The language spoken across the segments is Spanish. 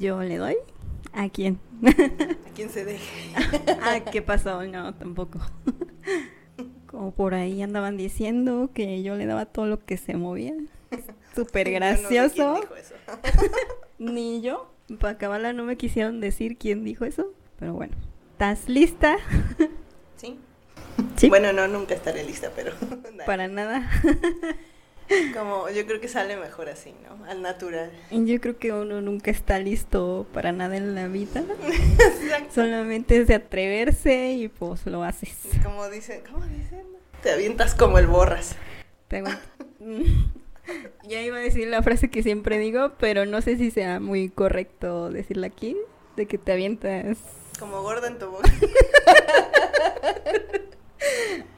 Yo le doy. ¿A quién? A quien se deje. ah, ¿qué pasó? No, tampoco. Como por ahí andaban diciendo que yo le daba todo lo que se movía. Súper Yo no sé quién gracioso. Ni yo. Para acabarla no me quisieron decir quién dijo eso. Pero bueno. ¿Estás lista? ¿Sí? Sí. Bueno, no, nunca estaré lista, pero. Para nada. Como yo creo que sale mejor así, ¿no? Al natural. Yo creo que uno nunca está listo para nada en la vida. Solamente es de atreverse y pues lo haces. Como dicen, ¿cómo dicen? Te avientas como el borras. Te ya iba a decir la frase que siempre digo, pero no sé si sea muy correcto decirla aquí, de que te avientas. Como gorda en tu boca.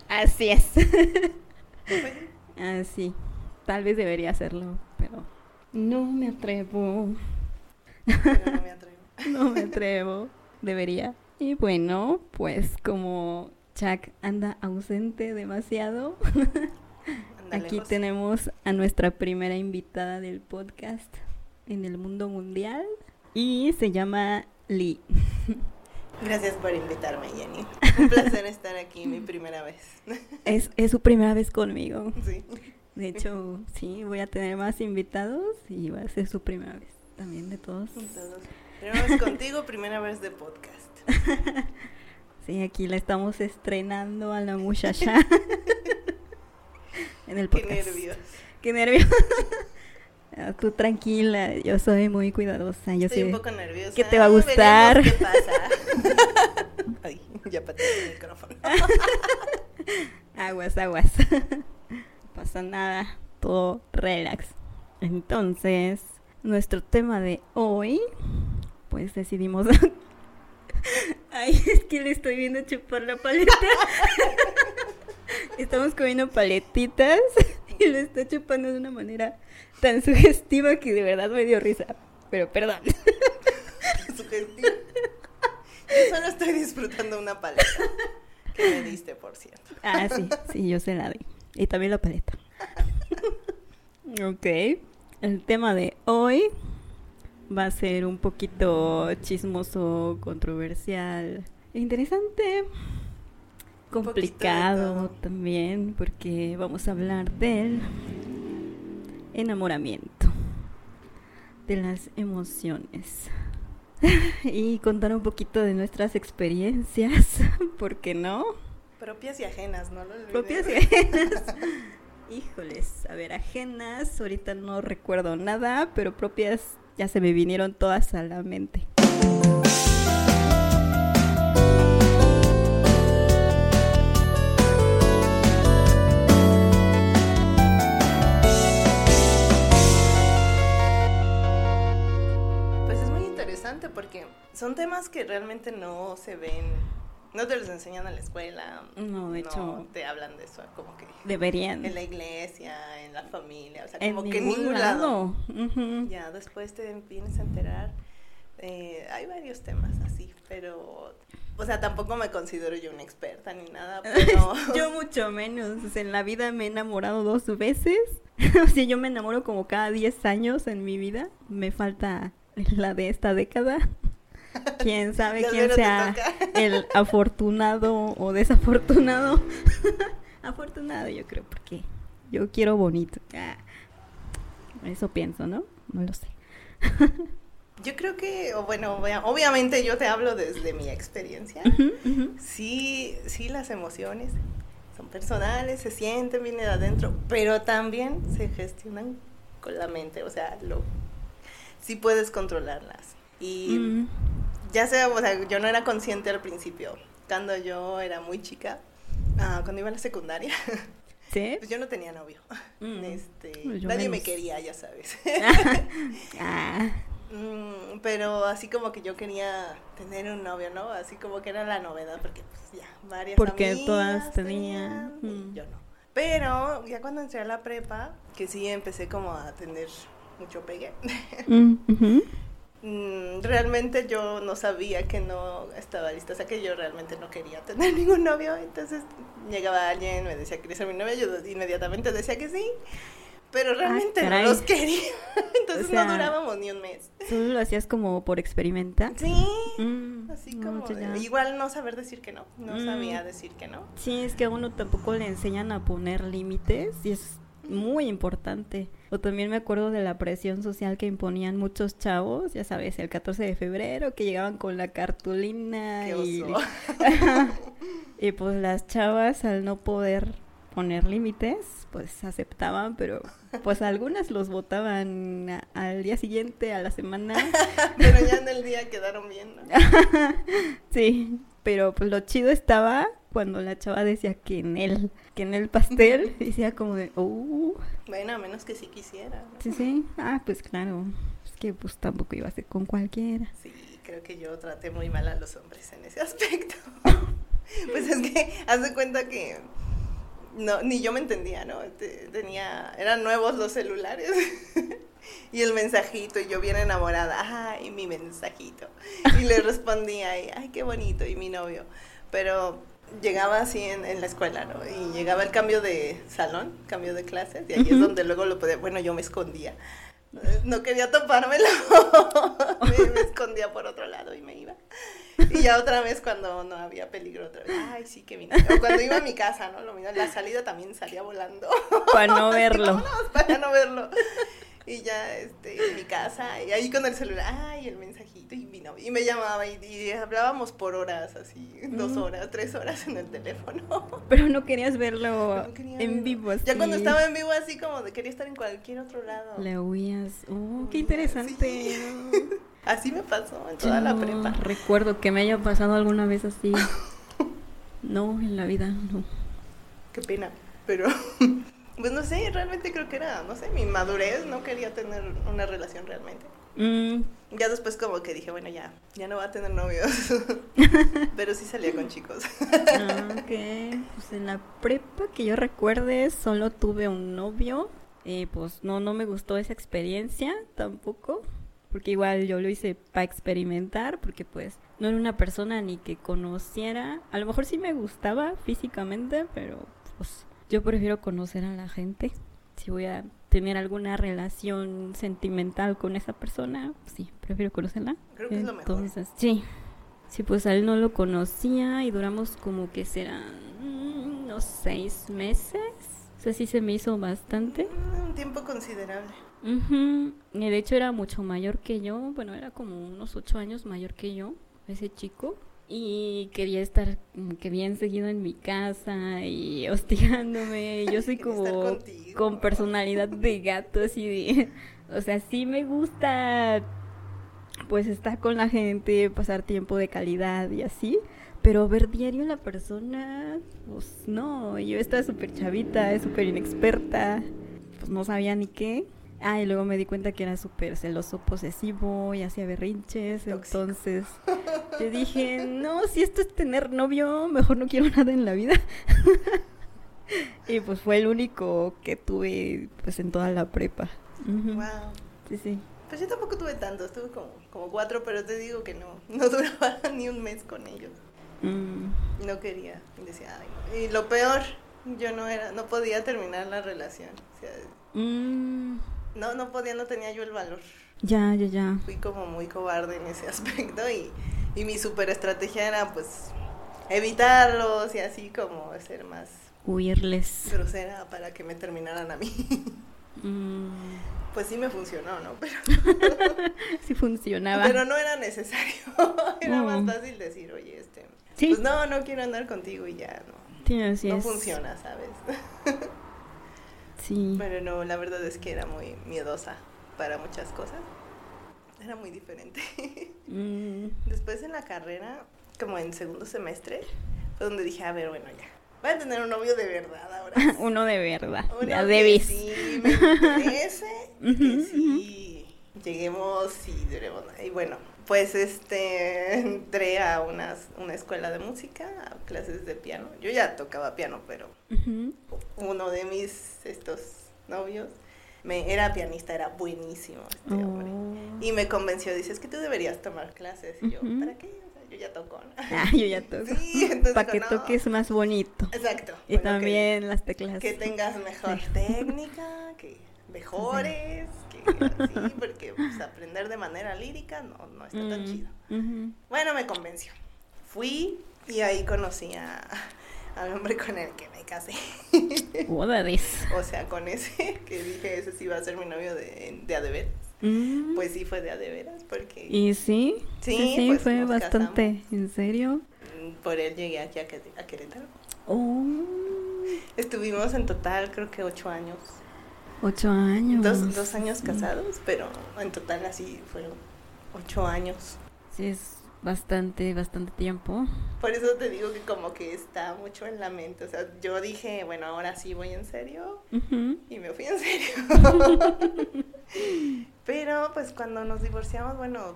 Así es. Así. Tal vez debería hacerlo, pero no me atrevo. pero no me atrevo. No me atrevo. Debería. Y bueno, pues como Chuck anda ausente demasiado, aquí tenemos a nuestra primera invitada del podcast en el mundo mundial y se llama Lee. Gracias por invitarme, Jenny. Un placer estar aquí, mi primera vez. Es, es su primera vez conmigo. Sí. De hecho, sí, voy a tener más invitados y va a ser su primera vez también de todos. Todos. Primera vez contigo, primera vez de podcast. Sí, aquí la estamos estrenando a la muchacha en el Qué podcast. nervios. Qué nervios. Ah, Tú tranquila, yo soy muy cuidadosa. Yo Estoy sé un poco nerviosa. que te va a gustar. ¿Qué pasa? Ay, ya pateé el micrófono. Aguas, aguas. Pasa nada, todo relax. Entonces, nuestro tema de hoy, pues decidimos... Ay, es que le estoy viendo chupar la paleta. Estamos comiendo paletitas y lo está chupando de una manera tan sugestiva que de verdad me dio risa. Pero perdón. Sugestivo. Yo solo estoy disfrutando una paleta que me diste, por cierto. Ah, sí, sí, yo se la doy. Y también la paleta. ok. El tema de hoy va a ser un poquito chismoso, controversial, e interesante, complicado también, porque vamos a hablar del enamoramiento, de las emociones. y contar un poquito de nuestras experiencias, ¿por qué no? Propias y ajenas, no lo. Propias y ajenas. Híjoles, a ver, ajenas, ahorita no recuerdo nada, pero propias ya se me vinieron todas a la mente. Pues es muy interesante porque son temas que realmente no se ven, no te los enseñan en la escuela. No, de hecho- te hablan de eso, como que Deberían. en la iglesia, en la familia, o sea, en como que en ningún lado. Ya después te vienes a enterar. eh, hay varios temas así, pero, o sea, tampoco me considero yo una experta ni nada, pero Yo mucho menos. o sea, en la vida me he enamorado dos veces. o sea, yo me enamoro como cada 10 años en mi vida. Me falta la de esta década. Quién sabe quién sea el afortunado o desafortunado. afortunado, yo creo, porque yo quiero bonito. Ah, Eso pienso, ¿no? No lo sé. yo creo que, bueno, obvia- obviamente yo te hablo desde mi experiencia. Sí, sí, las emociones son personales, se sienten, vienen de adentro, pero también se gestionan con la mente, o sea, lo, sí puedes controlarlas. Y Mm, ya sea, o sea, yo no era consciente al principio, cuando yo era muy chica, ah, cuando iba a la secundaria, ¿Sí? pues yo no tenía novio. Mm. Este, Pues nadie me quería, ya sabes. ah, Mm, pero así como que yo quería tener un novio, ¿no? Así como que era la novedad, porque pues ya, varias Porque todas tenían, yo no. Pero ya cuando entré a la prepa, que sí empecé como a tener mucho pegue, mm. Mm, realmente yo no sabía que no estaba lista, o sea que yo realmente no quería tener ningún novio, entonces llegaba alguien, me decía que quería ser mi novia, yo inmediatamente decía que sí, pero realmente no los quería. Entonces O sea, no durábamos ni un mes. ¿Solo lo hacías como por experimentar? Sí, Mm, así como de- ya- igual no saber decir que no, no Mm. sabía decir que no. Sí, es que a uno tampoco le enseñan a poner límites y es muy importante. O también me acuerdo de la presión social que imponían muchos chavos, ya sabes, el 14 de febrero, que llegaban con la cartulina Qué y, oso. y pues las chavas al no poder poner límites, pues aceptaban, pero pues algunas los votaban a- al día siguiente, a la semana. Pero ya en el día quedaron bien, ¿no? Sí, pero pues lo chido estaba cuando la chava decía que en el, que en el pastel decía como de, uh, Bueno, a menos que sí quisiera. ¿no? sí, sí, ah, pues claro, es que pues tampoco iba a ser con cualquiera. Sí, creo que yo traté muy mal a los hombres en ese aspecto. pues es que haz de cuenta que no, ni yo me entendía, ¿no? Te- Tenía, eran nuevos los celulares. y el mensajito, y yo bien enamorada, ay, mi mensajito. Y le respondía, ay, qué bonito, y mi novio. Pero llegaba así en, en la escuela, ¿no? Y llegaba el cambio de salón, cambio de clases, y ahí es donde luego lo podía, bueno, yo me escondía. No quería topármelo, me, me escondía por otro lado y me iba. Y ya otra vez cuando no había peligro, otra vez, ay, sí que vine. O cuando iba a mi casa, ¿no? Lo mismo, la salida también salía volando. Para no verlo. para no verlo. Y ya, este, en mi casa, y ahí con el celular, ay, el mensajito, y novio, y me llamaba, y, y hablábamos por horas, así, dos Mm. horas, tres horas en el teléfono. Pero no querías verlo No quería en vivo así. Ya cuando estaba en vivo, así como de quería estar en cualquier otro lado. Le huías. Oh, qué Sí. interesante. Así me pasó en toda la prepa. Recuerdo que me haya pasado alguna vez así. No, en la vida, no. Qué pena. Pero, pues no sé, realmente creo que era, no sé, mi madurez, no quería tener una relación realmente. Mm, Ya después como que dije, bueno, ya, ya no va a tener novios. Pero sí salía con chicos. Ah, ok. Pues en la prepa que yo recuerde solo tuve un novio. Pues no, no me gustó esa experiencia tampoco. Porque igual yo lo hice para experimentar. Porque pues no era una persona ni que conociera. A lo mejor sí me gustaba físicamente. Pero pues yo prefiero conocer a la gente. Si voy a tener alguna relación sentimental con esa persona, sí, prefiero conocerla. Creo que es lo mejor. Entonces, sí. Sí, pues a él no lo conocía y duramos como que serán mm, unos seis meses. O sea, sí se me hizo bastante. Mm, Un tiempo considerable. Ujú. Y de hecho era mucho mayor que yo. Bueno, era como unos ocho años mayor que yo, ese chico. Y quería estar que bien seguido en mi casa y hostigándome. Yo soy como con personalidad de gato, así de... O sea, sí me gusta pues estar con la gente, pasar tiempo de calidad y así. Pero ver diario a la persona, pues no, yo estaba súper chavita, súper inexperta, pues no sabía ni qué. Ah, y luego me di cuenta que era súper celoso, posesivo y hacía berrinches. Tóxico. Entonces yo dije, no, si esto es tener novio, mejor no quiero nada en la vida. y pues fue el único que tuve pues en toda la prepa. Wow. Sí, sí. Pues yo tampoco tuve tantos, tuve como, como cuatro, pero te digo que no, no duraba ni un mes con ellos. Mm. No quería. Y decía, ay, no. Y lo peor, yo no era, no podía terminar la relación. O sea, Mm. No, no podía, no tenía yo el valor. Ya, ya, ya. Fui como muy cobarde en ese aspecto y, y mi super estrategia era pues evitarlos y así como ser más Huirles. grosera para que me terminaran a mí. Mm. Pues sí me funcionó, ¿no? Pero, Sí funcionaba. pero no era necesario. Era más fácil decir, oye, este, Sí. pues no, no quiero andar contigo y ya, no. Sí, así no es. funciona, ¿sabes? Sí. Pero no, la verdad es que era muy miedosa para muchas cosas. Era muy diferente. Mm. Después en la carrera, como en segundo semestre, fue donde dije, a ver, bueno, ya. Voy a tener un novio de verdad ahora. Uno de verdad. Uno de sí me interese, que sí lleguemos y duremos. Y bueno, pues este entré a unas, una escuela de música, a clases de piano. Yo ya tocaba piano, pero uno de mis estos novios me era pianista, era buenísimo este hombre. Oh. Y me convenció, dice, es que tú deberías tomar clases. Y yo. ¿para qué? O sea, yo ya toco. ¿no? Ah, yo ya toco. Sí, entonces Para que toques más bonito. Exacto. Y Bueno, que- también las teclas. que tengas mejor técnica, que mejores, que así, porque pues, aprender de manera lírica no, no está tan Mm, chido. Bueno, me convenció. Fui y ahí conocí a, al hombre con el que me casé. O sea, con ese que dije, ese sí va a ser mi novio de, de a de veras. Mm. Pues sí fue de a de veras, porque ¿Y sí? Sí, sí, pues fue bastante. ¿En serio? mm, por él llegué aquí a, a Querétaro. Oh, Estuvimos en total creo que ocho años. Ocho años. Dos, dos años casados, pero en total así fueron ocho años. Sí, es bastante, bastante tiempo. Por eso te digo que como que está mucho en la mente. O sea, yo dije, bueno, ahora sí voy en serio. Y me fui en serio. Pero pues cuando nos divorciamos, bueno,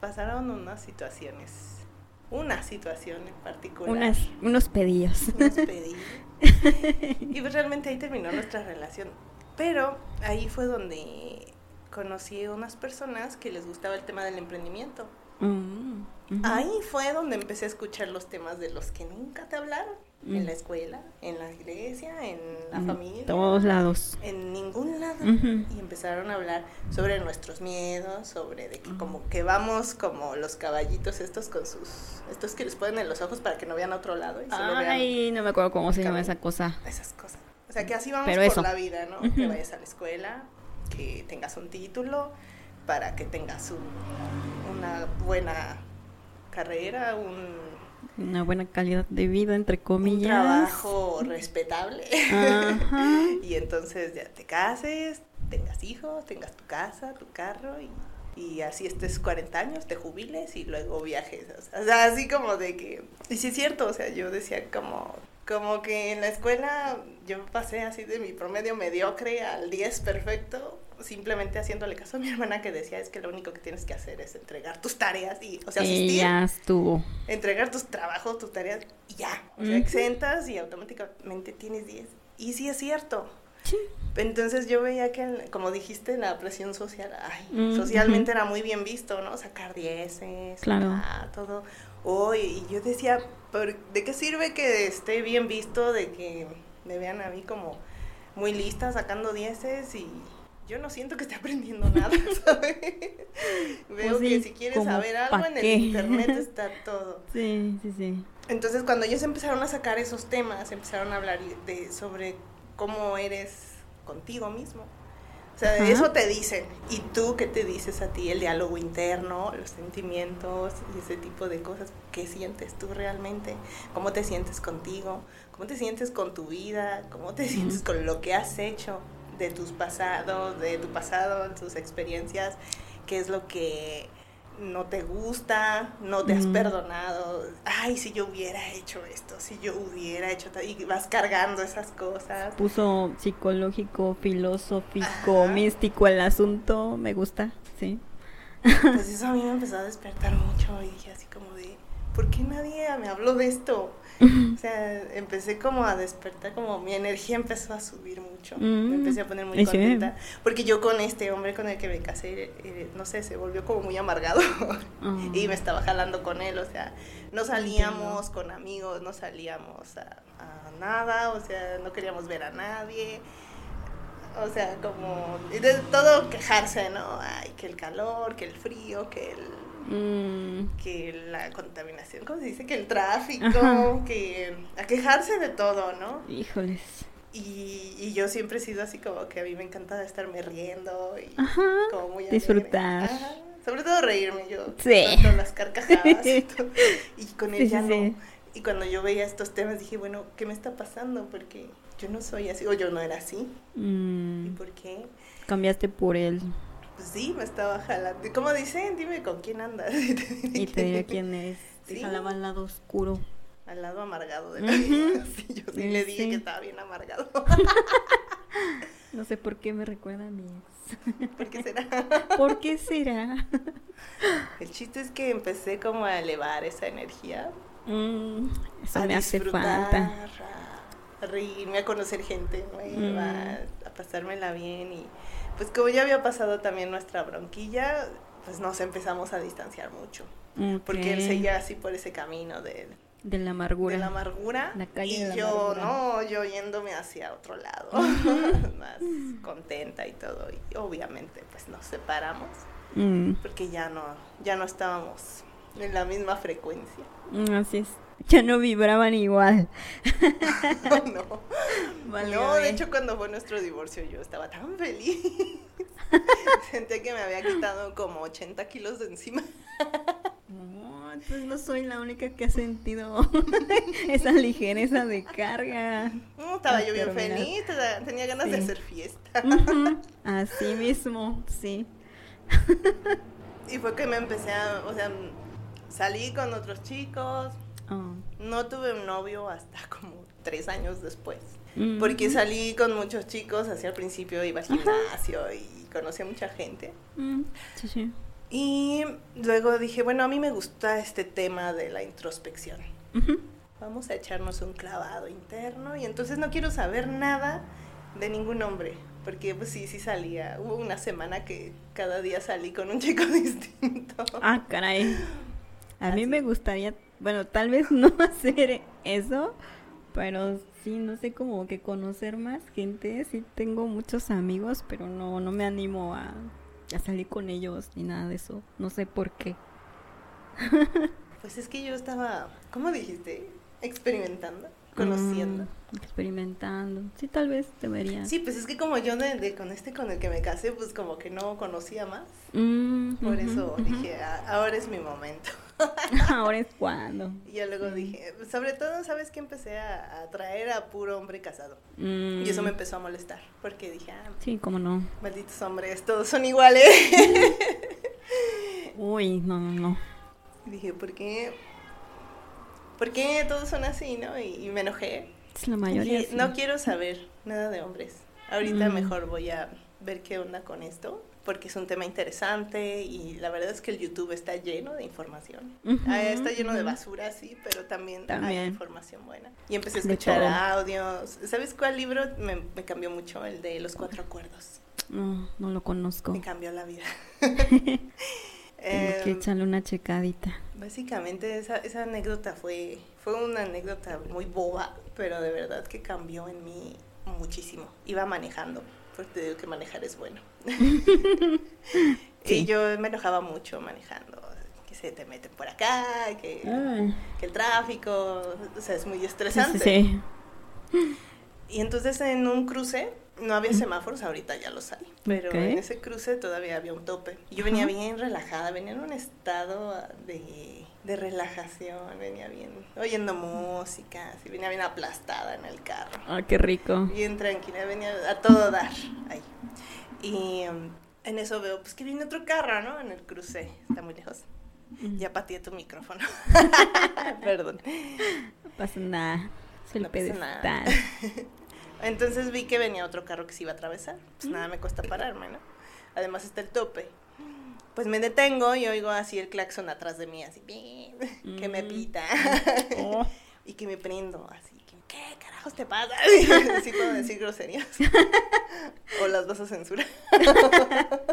pasaron unas situaciones. Una situación en particular. Unas, unos pedillos. Unos pedí. Y pues realmente ahí terminó nuestra relación. Pero ahí fue donde conocí a unas personas que les gustaba el tema del emprendimiento. Mm. Ahí fue donde empecé a escuchar los temas de los que nunca te hablaron. Mm. En la escuela, en la iglesia, en la En familia. todos lados. En ningún lado. Y empezaron a hablar sobre nuestros miedos, sobre de que Ujú. como que vamos como los caballitos estos con sus... Estos que les ponen en los ojos para que no vean a otro lado y solo vean Ay, no me acuerdo cómo se llama esa cosa. esas cosas. O sea, que así vamos Pero por eso. la vida, ¿no? Que vayas a la escuela, que tengas un título, para que tengas un- una buena carrera, un, Una buena calidad de vida, entre un comillas. trabajo respetable. Ajá. y entonces ya te cases, tengas hijos, tengas tu casa, tu carro y, y así estés 40 años, te jubiles y luego viajes. O sea, así como de que... Y sí es cierto, o sea, yo decía como... Como que en la escuela yo pasé así de mi promedio mediocre al 10 perfecto, simplemente haciéndole caso a mi hermana que decía es que lo único que tienes que hacer es entregar tus tareas y, o sea, asistir ya estuvo. entregar tus trabajos, tus tareas y ya. O sea, exentas y automáticamente tienes 10. Y sí es cierto. Sí. Entonces yo veía que, como dijiste, la presión social, ay, socialmente era muy bien visto, ¿no? Sacar dieces, Claro. ah, todo. Hoy, y yo decía, ¿por- ¿de qué sirve que esté bien visto, de que me vean a mí como muy lista sacando dieces y yo no siento que esté aprendiendo nada, ¿sabes? Veo Pues sí, que si quieres ¿como saber algo en el internet está todo. Sí, sí, sí. Entonces, cuando ellos empezaron a sacar esos temas, empezaron a hablar de, sobre cómo eres contigo mismo. O sea, Ajá. eso te dicen. ¿Y tú qué te dices a ti? El diálogo interno, los sentimientos y ese tipo de cosas. ¿Qué sientes tú realmente? ¿Cómo te sientes contigo? ¿Cómo te sientes con tu vida? ¿Cómo te sientes con lo que has hecho de tus pasados, de tu pasado, tus experiencias? ¿Qué es lo que no te gusta, no te has Mm. perdonado, ay, si yo hubiera hecho esto, si yo hubiera hecho tal, y vas cargando esas cosas. Puso psicológico, filosófico, Ajá. místico el asunto. Me gusta, sí. Pues eso a mí me empezó a despertar mucho y dije así como de, ¿por qué nadie me habló de esto? O sea, empecé como a despertar, como mi energía empezó a subir mucho. Me Mm, empecé a poner muy sí. contenta. Porque yo con este hombre con el que me casé, eh, no sé, se volvió como muy amargado. Ah. y me estaba jalando con él, o sea, no salíamos con amigos, no salíamos a, a nada, o sea, no queríamos ver a nadie. O sea, como de todo quejarse, ¿no? Ay, que el calor, que el frío, que el Mm, que la contaminación, ¿cómo se dice? Que el tráfico, Ajá. que a quejarse de todo, ¿no? híjoles. Y, y yo siempre he sido así como que a mí me encanta estarme riendo y Ajá. como muy. Disfrutar. Ajá, Sobre todo reírme yo. Sí. Las carcajadas y todo. Y con él Sí. Y cuando yo veía estos temas dije, bueno, ¿qué me está pasando? Porque yo no soy así, o yo no era así. ¿Y Mm, por qué? cambiaste por él Pues sí, me estaba jalando. Como dicen, dime con quién andas. y te diré quién es. Sí. jalaba al lado oscuro. Al lado amargado de la vida. Sí, yo sí Sí, le dije sí. que estaba bien amargado. No sé por qué me recuerda a mi ex. ¿Por qué será? ¿Por qué será? El chiste es que empecé como a elevar esa energía. Mm, eso a me hace disfrutar, falta. A reírme, a conocer gente nueva, Mm. a pasármela bien. Y pues como ya había pasado también nuestra bronquilla, pues nos empezamos a distanciar mucho. Porque él seguía así por ese camino de De la amargura. De la amargura. La calle y de la yo, amargura. no, yo yéndome hacia otro lado. Más contenta y todo. Y obviamente, pues nos separamos. Mm, Porque ya no, ya no estábamos en la misma frecuencia. mm, así es. Ya no vibraban igual. no. Valió no, de hecho cuando fue nuestro divorcio yo estaba tan feliz. Sentía que me había quitado como 80 kilos de encima. No, entonces no soy la única que ha sentido esa ligereza de carga. No, estaba Al yo bien terminar. feliz, te- tenía ganas de hacer fiesta. Así mismo, sí. Y fue que me empecé a, o sea, salí con otros chicos, Oh. no tuve un novio hasta como tres años después. Mm. Porque salí con muchos chicos, hacia el principio iba al gimnasio y conocí a mucha gente. Mm, sí, sí. Y luego dije, bueno, a mí me gusta este tema de la introspección. Ujú. Vamos a echarnos un clavado interno y entonces no quiero saber nada de ningún hombre. Porque pues sí, sí salía. Hubo una semana que cada día salí con un chico distinto. Ah, caray. A mí Así. me gustaría, bueno, tal vez no hacer eso, pero sí, no sé, como que conocer más gente. Sí tengo muchos amigos, pero no, no me animo a, a salir con ellos ni nada de eso. No sé por qué. Pues es que yo estaba, ¿cómo dijiste? Experimentando, conociendo. Mm, experimentando. Sí, tal vez debería. Sí, pues es que como yo de, de con este con el que me casé, pues como que no conocía más. Mm, Por eso dije, "Ah, ahora es mi momento. Ahora es cuando. Y yo luego dije, sobre todo, ¿sabes qué? Empecé a atraer a puro hombre casado. Mm, Y eso me empezó a molestar, porque dije, ah, Sí, cómo no. malditos hombres, todos son iguales. Uy, no, no, no. dije, ¿por qué? ¿Por qué todos son así, no? Y, y me enojé. Es la mayoría. Dije, sí. no quiero saber nada de hombres. Ahorita Mm. mejor voy a ver qué onda con esto, porque es un tema interesante y la verdad es que el YouTube está lleno de información. Ujú, Ah, está lleno de ujú. basura, sí, pero también, hay También. información buena. Y empecé a De escuchar audios. ¿Sabes cuál libro me, me cambió mucho? El de los cuatro acuerdos. No, no lo conozco. Me cambió la vida. Tengo que Em, echarle una checadita. Básicamente esa, esa anécdota fue, fue una anécdota muy boba, pero de verdad que cambió en mí muchísimo. Iba manejando, porque te digo que manejar es bueno. Sí. Y yo me enojaba mucho manejando, que se te meten por acá, que, el tráfico, o sea, es muy estresante. sí, sí. Y entonces en un cruce, no había semáforos, ahorita ya los hay, pero en ese cruce todavía había un tope. Y yo venía bien relajada, venía en un estado de, de relajación, venía bien oyendo música, así, venía bien aplastada en el carro, Ah, qué rico. bien tranquila, venía a todo dar ahí. Y um, en eso veo, pues que viene otro carro, ¿no? En el cruce, está muy lejos. Mm, Ya pateé tu micrófono. Perdón. No pasa nada. Es el No pasa nada. Entonces vi que venía otro carro que se iba a atravesar. Pues nada me cuesta pararme, ¿no? Además está el tope. Pues me detengo y oigo así el claxon atrás de mí, así, que me Mm. pita. Oh, y que me prendo, así, que, ¿qué carajos te pasa? ¿Sí puedo decir groserías? ¿O las vas a censurar?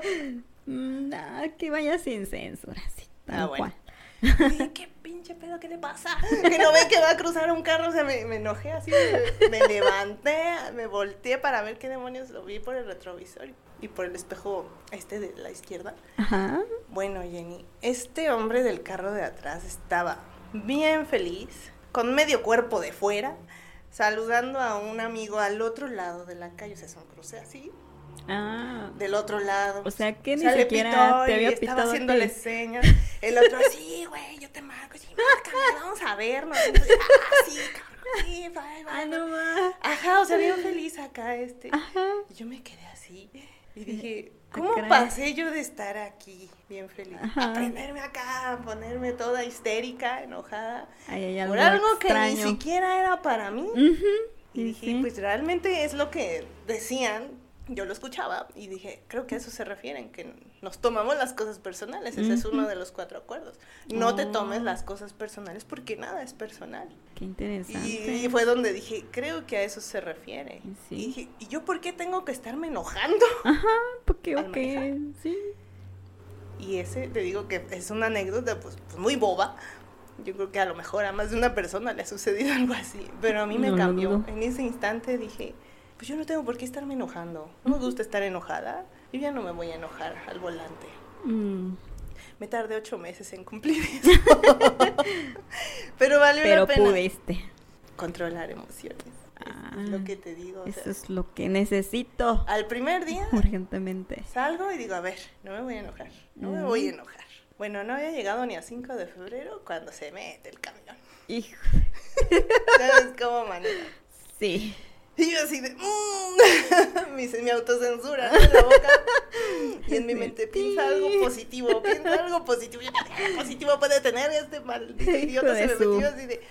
ah, que vaya sin censura, sí, tal Ah, bueno. cual. Dije, ¿qué pinche pedo? ¿Qué le pasa? Que no ven que va a cruzar un carro, o sea, me, me enojé así, me, me levanté, me volteé para ver qué demonios lo vi por el retrovisor y por el espejo este de la izquierda. Ajá. Bueno, Jenny, este hombre del carro de atrás estaba bien feliz, con medio cuerpo de fuera, saludando a un amigo al otro lado de la calle, o sea, es un cruce así, Ah, del otro lado. o sea que ni sea, le siquiera te había estaba pitado. a haciéndole señas. El otro así, güey, yo te marco, sí, márcame, vamos a vernos. Entonces, ah, sí, cabrón, sí, bye, bye, Ah, no más. Ajá, o sea, bien feliz acá este. Ajá. Y yo me quedé así y dije, ¿cómo pasé yo de estar aquí bien feliz? Ajá. A ponerme acá, a ponerme toda histérica, enojada, por algo que ni siquiera era para mí. Y dije, sí. pues realmente es lo que decían, yo lo escuchaba y dije, creo que a eso se refieren, que nos tomamos las cosas personales, ese es uno de los cuatro acuerdos. No te tomes Oh. las cosas personales porque nada es personal. Qué interesante. Y, fue donde dije, creo que a eso se refiere. Sí. Y dije, ¿y yo por qué tengo que estarme enojando? Ajá, porque, ok, manejar. sí. Y ese, te digo que es una anécdota pues, pues, muy boba, Yo creo que a lo mejor a más de una persona le ha sucedido algo así, pero a mí me No cambió. dudo. En ese instante dije, pues yo no tengo por qué estarme enojando. No me gusta estar enojada. Yo ya no me voy a enojar al volante. Mm, Me tardé ocho meses en cumplir eso. pero valió pero la pena. pudiste. Controlar emociones. Es- Ah, es lo que te digo. sea, Eso es lo que necesito al primer día urgentemente. salgo y digo, a ver, no me voy a enojar. No me Mm. voy a enojar. Bueno, no había llegado ni a 5 de febrero cuando se mete el camión. Hijo, ¿Sabes cómo maneja? sí. Y yo así de... mm, mi, mi autocensura en la boca. Y en mi mente piensa algo positivo, piensa algo positivo. Yo, ¿Qué positivo puede tener este maldito idiota? Se me metió así de...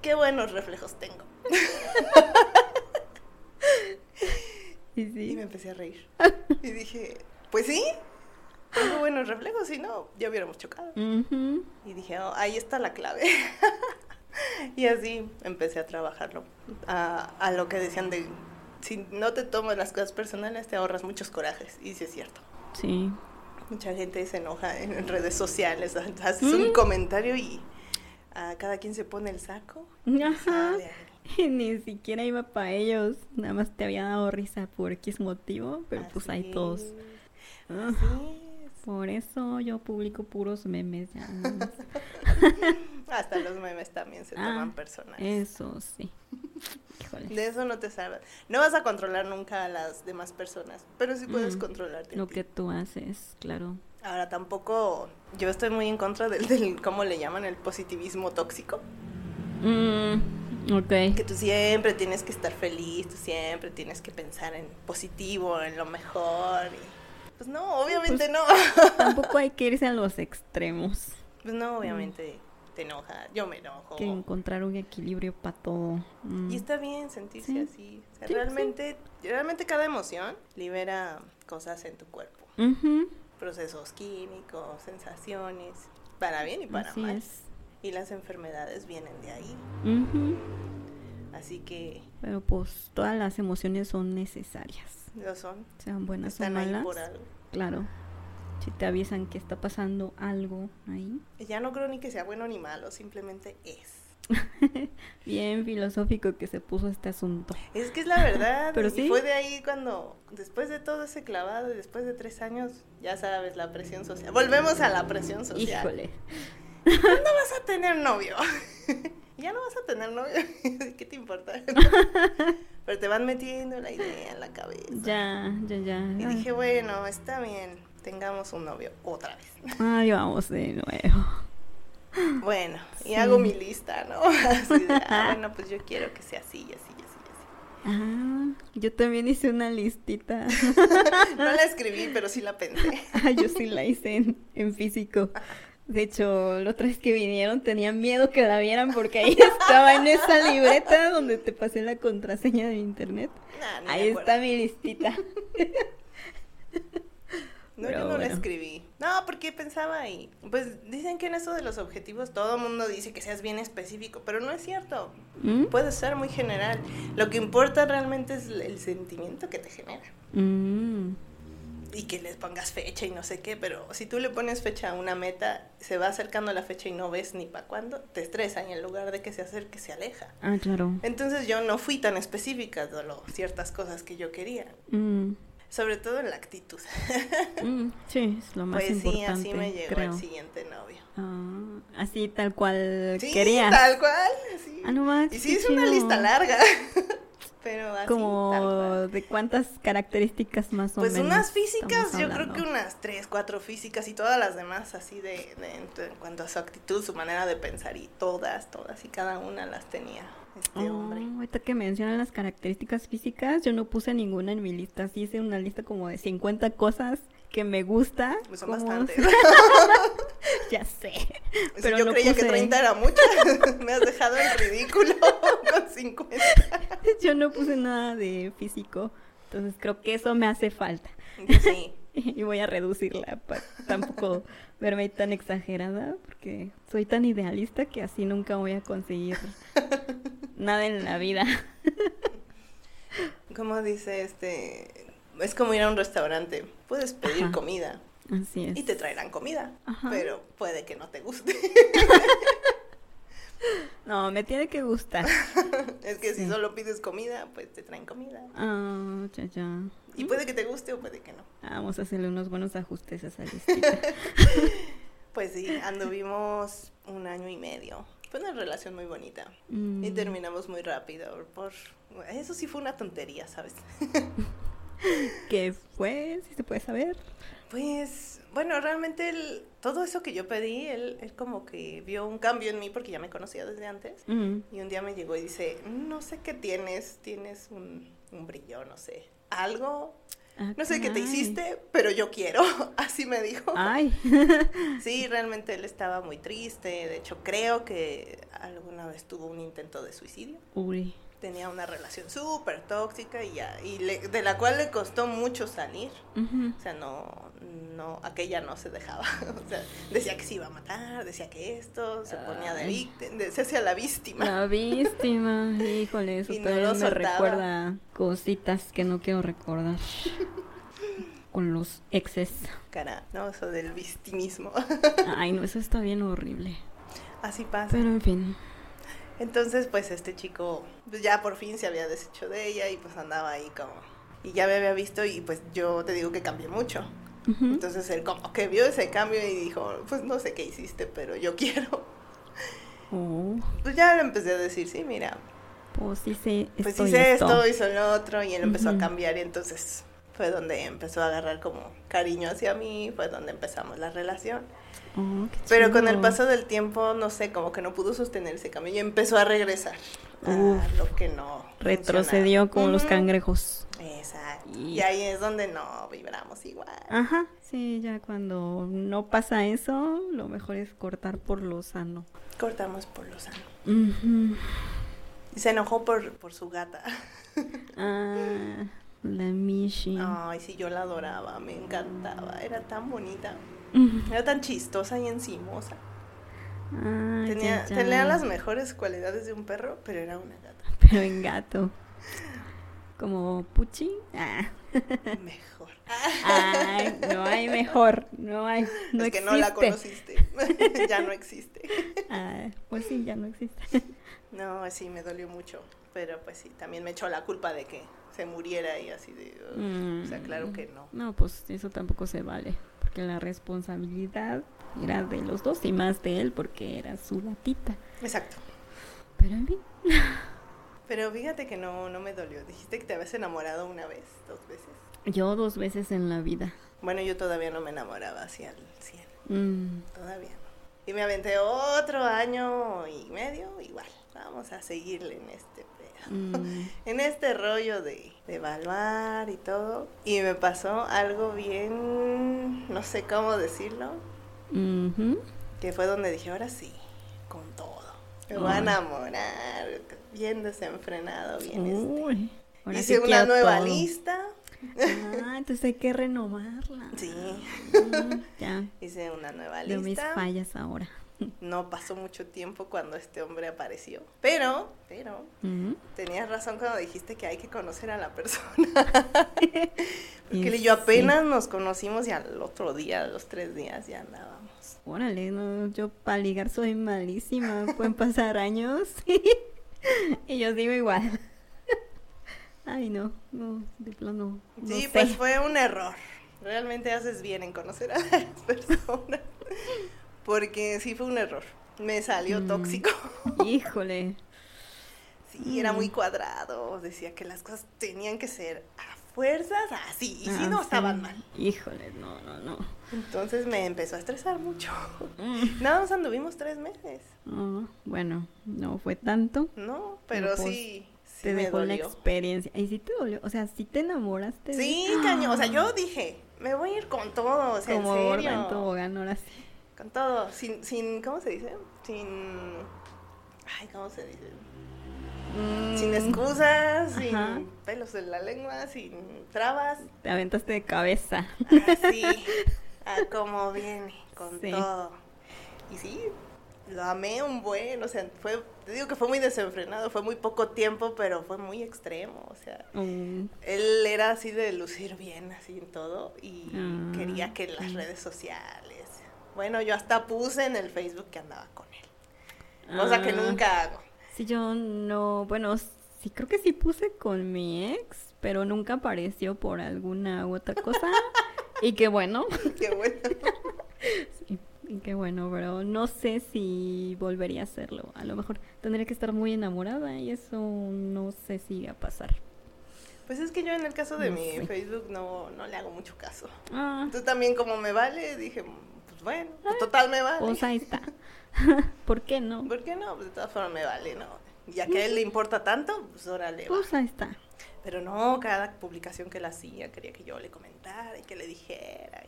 Qué buenos reflejos tengo. Y me empecé a reír. Y dije, pues sí, tengo buenos reflejos, si no, ya hubiéramos chocado. Y dije, "Oh, ahí está la clave. y así empecé a trabajarlo. A, a lo que decían de, si no te tomas las cosas personales, te ahorras muchos corajes. Y sí es cierto. Sí. Mucha gente se enoja en, redes sociales, haces un Mm. comentario y a cada quien se pone el saco. Ajá. ahí. Y ni siquiera iba para ellos. Nada más te había dado risa por X motivo. Pero pues Así hay todos. Ah, así es. Por eso yo publico puros memes ya. Hasta los memes también se toman Ah, personales. Eso sí. Híjole. De eso no te salvas. No vas a controlar nunca a las demás personas, pero sí puedes Mm, controlarte. Lo que tú haces, claro. Ahora tampoco, yo estoy muy en contra del, del ¿cómo le llaman? El positivismo tóxico. Mm, ok. Que tú siempre tienes que estar feliz, tú siempre tienes que pensar en positivo, en lo mejor. y- pues no, obviamente Pues- no. Tampoco hay que irse a los extremos. Pues no, obviamente te enoja, yo me enojo. Que encontrar un equilibrio para todo. Mm. Y está bien sentirse Sí. así. O sea, Sí, sí. realmente, realmente cada emoción libera cosas en tu cuerpo. Ujú, procesos químicos, sensaciones, para bien y para Así mal. es. Y las enfermedades vienen de ahí. Ujú. Así que Pero pues todas las emociones son necesarias. lo son. Sean buenas Están o ahí malas. por algo. Claro. Si te avisan que está pasando algo ahí. Y Ya no creo ni que sea bueno ni malo, simplemente es. Bien filosófico que se puso este asunto. Es que es la verdad. Pero y sí. fue de ahí cuando, después de todo ese clavado y después de tres años, ya sabes, la presión social. Volvemos a la presión social. Híjole. ¿Cuándo vas a tener novio? ya no vas a tener novio. ¿Qué te importa? Pero te van metiendo la idea en la cabeza. Ya, ya, ya. Y dije, bueno, está bien, tengamos un novio otra vez. Ay, vamos de nuevo. Bueno, y hago mi lista, ¿no? Así de, ah, bueno, pues yo quiero que sea así, y así, y así, y así. Ah, yo también hice una listita. No la escribí, pero sí la pensé. Ah, yo sí la hice en, en físico. De hecho, la otra vez que vinieron tenía miedo que la vieran porque ahí estaba en esa libreta donde te pasé la contraseña de internet. Nah, Ahí está mi listita. No, Pero yo no la escribí. No, porque pensaba ahí. Pues dicen que en eso de los objetivos todo el mundo dice que seas bien específico, pero no es cierto. ¿Mm? Puedes ser muy general. Lo que importa realmente es el sentimiento que te genera. Mm, y que les pongas fecha y no sé qué, pero si tú le pones fecha a una meta, se va acercando la fecha y no ves ni para cuándo, te estresa y en lugar de que se acerque, se aleja. Ah, claro. Entonces yo no fui tan específica de lo, ciertas cosas que yo quería, Mm, sobre todo en la actitud. mm, sí, es lo más pues sí, importante. así me llegó creo. el siguiente novio. Ah, así tal cual Sí, querías. tal cual. Sí. Ah, no manches, y sí, es una lista larga, pero así, tal Como cual. de cuántas características más o Pues menos. unas físicas, yo creo que unas tres, cuatro físicas y todas las demás así de, de- en, tu- en cuanto a su actitud, su manera de pensar y todas, todas y cada una las tenía este Oh, hombre. ahorita que mencionan las características físicas, yo no puse ninguna en mi lista. Sí hice una lista como de 50 cosas que me gusta. Pues son como- bastantes. ya sé. Si Pero yo no creía que puse- 30 era mucho, me has dejado en ridículo con 50. Yo no puse nada de físico. Entonces creo que eso me hace falta. Sí. Y voy a reducirla para tampoco verme tan exagerada, porque soy tan idealista que así nunca voy a conseguir nada en la vida. Como dice este, es como ir a un restaurante, puedes pedir Ajá. comida, Así es. Y te traerán comida, Ajá. pero puede que no te guste. No, me tiene que gustar. es que si solo pides comida, pues te traen comida. Ah, ya, ya. Y puede que te guste o puede que no. Ah, Vamos a hacerle unos buenos ajustes a esa listita. Pues sí, anduvimos un año y medio. Fue una relación muy bonita. Mm. Y terminamos muy rápido. Por... Eso sí fue una tontería, ¿sabes? ¿Qué fue? Si se puede saber. Pues, bueno, realmente él- todo eso que yo pedí, él, él como que vio un cambio en mí porque ya me conocía desde antes. Mm. Y un día me llegó y dice, no sé qué tienes, tienes un, un brillo, no sé, algo, no sé qué te hiciste, pero yo quiero, así me dijo. Ay. Sí, realmente él estaba muy triste, de hecho creo que alguna vez tuvo un intento de suicidio. Uy. Tenía una relación súper tóxica y ya, y le- de la cual le costó mucho salir. Ujú. O sea, no, no, aquella no se dejaba. O sea, decía que se iba a matar, decía que esto, se ponía de víctima, se hacía la víctima. La víctima. Híjole, eso Y no lo me recuerda cositas que no quiero recordar. Con los exes. Cara, no, eso del victimismo. Ay, no, eso está bien horrible. Así pasa. Pero en fin. Entonces, pues este chico, pues ya por fin se había deshecho de ella y pues andaba ahí como... Y ya me había visto y pues yo te digo que cambié mucho. Entonces él como que vio ese cambio y dijo, pues no sé qué hiciste, pero yo quiero. Oh, Pues ya le empecé a decir, sí, mira, pues hice esto pues hice esto. esto, hizo lo otro y él empezó a cambiar y entonces fue donde empezó a agarrar como cariño hacia mí, fue donde empezamos la relación. Oh, Pero con el paso del tiempo, no sé, como que no pudo sostener ese cambio y empezó a regresar a lo que no Retrocedió funcionaba. como los cangrejos. Exacto. Y- Y ahí es donde no vibramos igual. Ajá, sí, ya cuando no pasa eso, lo mejor es cortar por lo sano. Cortamos por lo sano. Y se enojó por, por su gata. Ah, la Mishi. Ay, sí, yo la adoraba, me encantaba. Era tan bonita. Era tan chistosa y encimosa. Ah, Tenía, ya, ya. tenía las mejores cualidades de un perro, pero era una gata. Pero en gato. Como Puchi. Ah. Mejor. Ay, no hay mejor. No hay. No es que existe. no la conociste. ya no existe. Ah, pues sí, ya no existe. No, sí, me dolió mucho. Pero pues sí, también me echó la culpa de que se muriera y así de... "Ugh". O sea, claro que no. No, pues eso tampoco se vale. Porque la responsabilidad era de los dos y más de él porque era su gatita. Exacto. Pero en fin. Pero fíjate que no, no me dolió. Dijiste que te habías enamorado una vez, dos veces. Yo dos veces en la vida. Bueno, yo todavía no me enamoraba así al 100. Mm, Todavía no. Y me aventé otro año y medio igual. Vamos a seguirle en este. Mm, En este rollo de, de evaluar y todo. Y me pasó algo bien, no sé cómo decirlo, que fue donde dije, ahora sí, con todo. Me voy a enamorar, bien desenfrenado, bien este. Uy, Hice sí una nueva todo. lista. Ah, entonces hay que renovarla. Sí, ya, hice una nueva veo mis lista. fallas ahora. No pasó mucho tiempo cuando este hombre apareció. Pero, pero, tenías razón cuando dijiste que hay que conocer a la persona. Porque Y yo sí. apenas nos conocimos y al otro día, a los tres días ya andábamos. Órale, no, yo para ligar soy malísima. Pueden pasar años y yo sigo igual. Ay, no, no, de plano. No Sí, sé. pues fue un error. Realmente haces bien en conocer a las personas. Porque sí fue un error. Me salió Mm. tóxico. Híjole. Sí, era Mm. muy cuadrado. Decía que las cosas tenían que ser a fuerzas así. Y si Ah, no, sí. estaban mal. Híjole, no, no, no. Entonces me empezó a estresar mucho. Mm. Nada más anduvimos tres meses. Ah, bueno, no fue tanto. No, pero pues, sí, sí te me dejó la experiencia. Y sí te dolió. O sea, sí te enamoraste. Sí, caño. O sea, yo dije, me voy a ir con todo. O sea, Como en serio. tobogán, ahora sí. Con todo. Sin, sin, ¿cómo se dice? Sin. Ay, ¿cómo se dice? Sin Mm, excusas, sin pelos en la lengua, sin trabas. Te aventaste de cabeza. Así, a como viene, con Sí. todo. Y sí, lo amé un buen, o sea, fue, te digo que fue muy desenfrenado, fue muy poco tiempo, pero fue muy extremo, o sea, Mm, él era así de lucir bien, así en todo, y Ah, quería que en las redes sociales, bueno, yo hasta puse en el Facebook que andaba con él, cosa que ah, nunca hago. Sí, yo no, bueno, sí creo que sí puse con mi ex, pero nunca apareció por alguna u otra cosa. y qué bueno, Qué bueno. sí, y qué bueno, pero no sé si volvería a hacerlo. A lo mejor tendría que estar muy enamorada y eso no sé si va a pasar. Pues es que yo en el caso de No mi sé. Facebook no, no le hago mucho caso. Ah, Tú también como me vale, dije, bueno, pues total me vale. pues ahí está. ¿Por qué no? ¿Por qué no? Pues de todas formas me vale, ¿no? Ya que a él le importa tanto, pues órale. va. Pues ahí está. Pero no, cada publicación que él hacía quería que yo le comentara y que le dijera.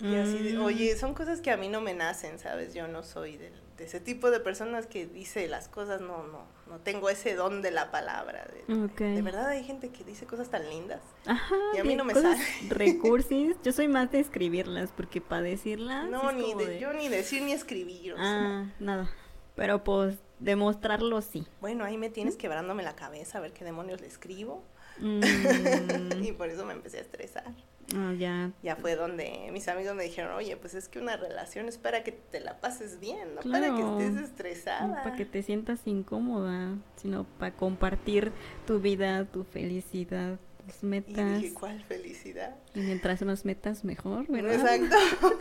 Y, y así de, Mm. oye, son cosas que a mí no me nacen, ¿sabes? Yo no soy del- de, ese tipo de personas que dice las cosas, no, no, no tengo ese don de la palabra. De, de- Ok. de verdad hay gente que dice cosas tan lindas. Ajá. Y a mí no me sale. Recursis. Yo soy más de escribirlas porque para decirlas. No, ni de, yo ni decir ni escribir. sea. Ah, nada. Pero pues demostrarlo sí. Bueno, ahí me tienes quebrándome la cabeza a ver qué demonios le escribo. Mm, y por eso me empecé a estresar. Ah, ya. Ya fue donde mis amigos me dijeron, oye, pues es que una relación es para que te la pases bien, no para que estés No estresada. para que te sientas incómoda, sino para compartir tu vida, tu felicidad, tus Y metas. dije, ¿cuál felicidad? Y mientras más metas, mejor, ¿verdad? Exacto.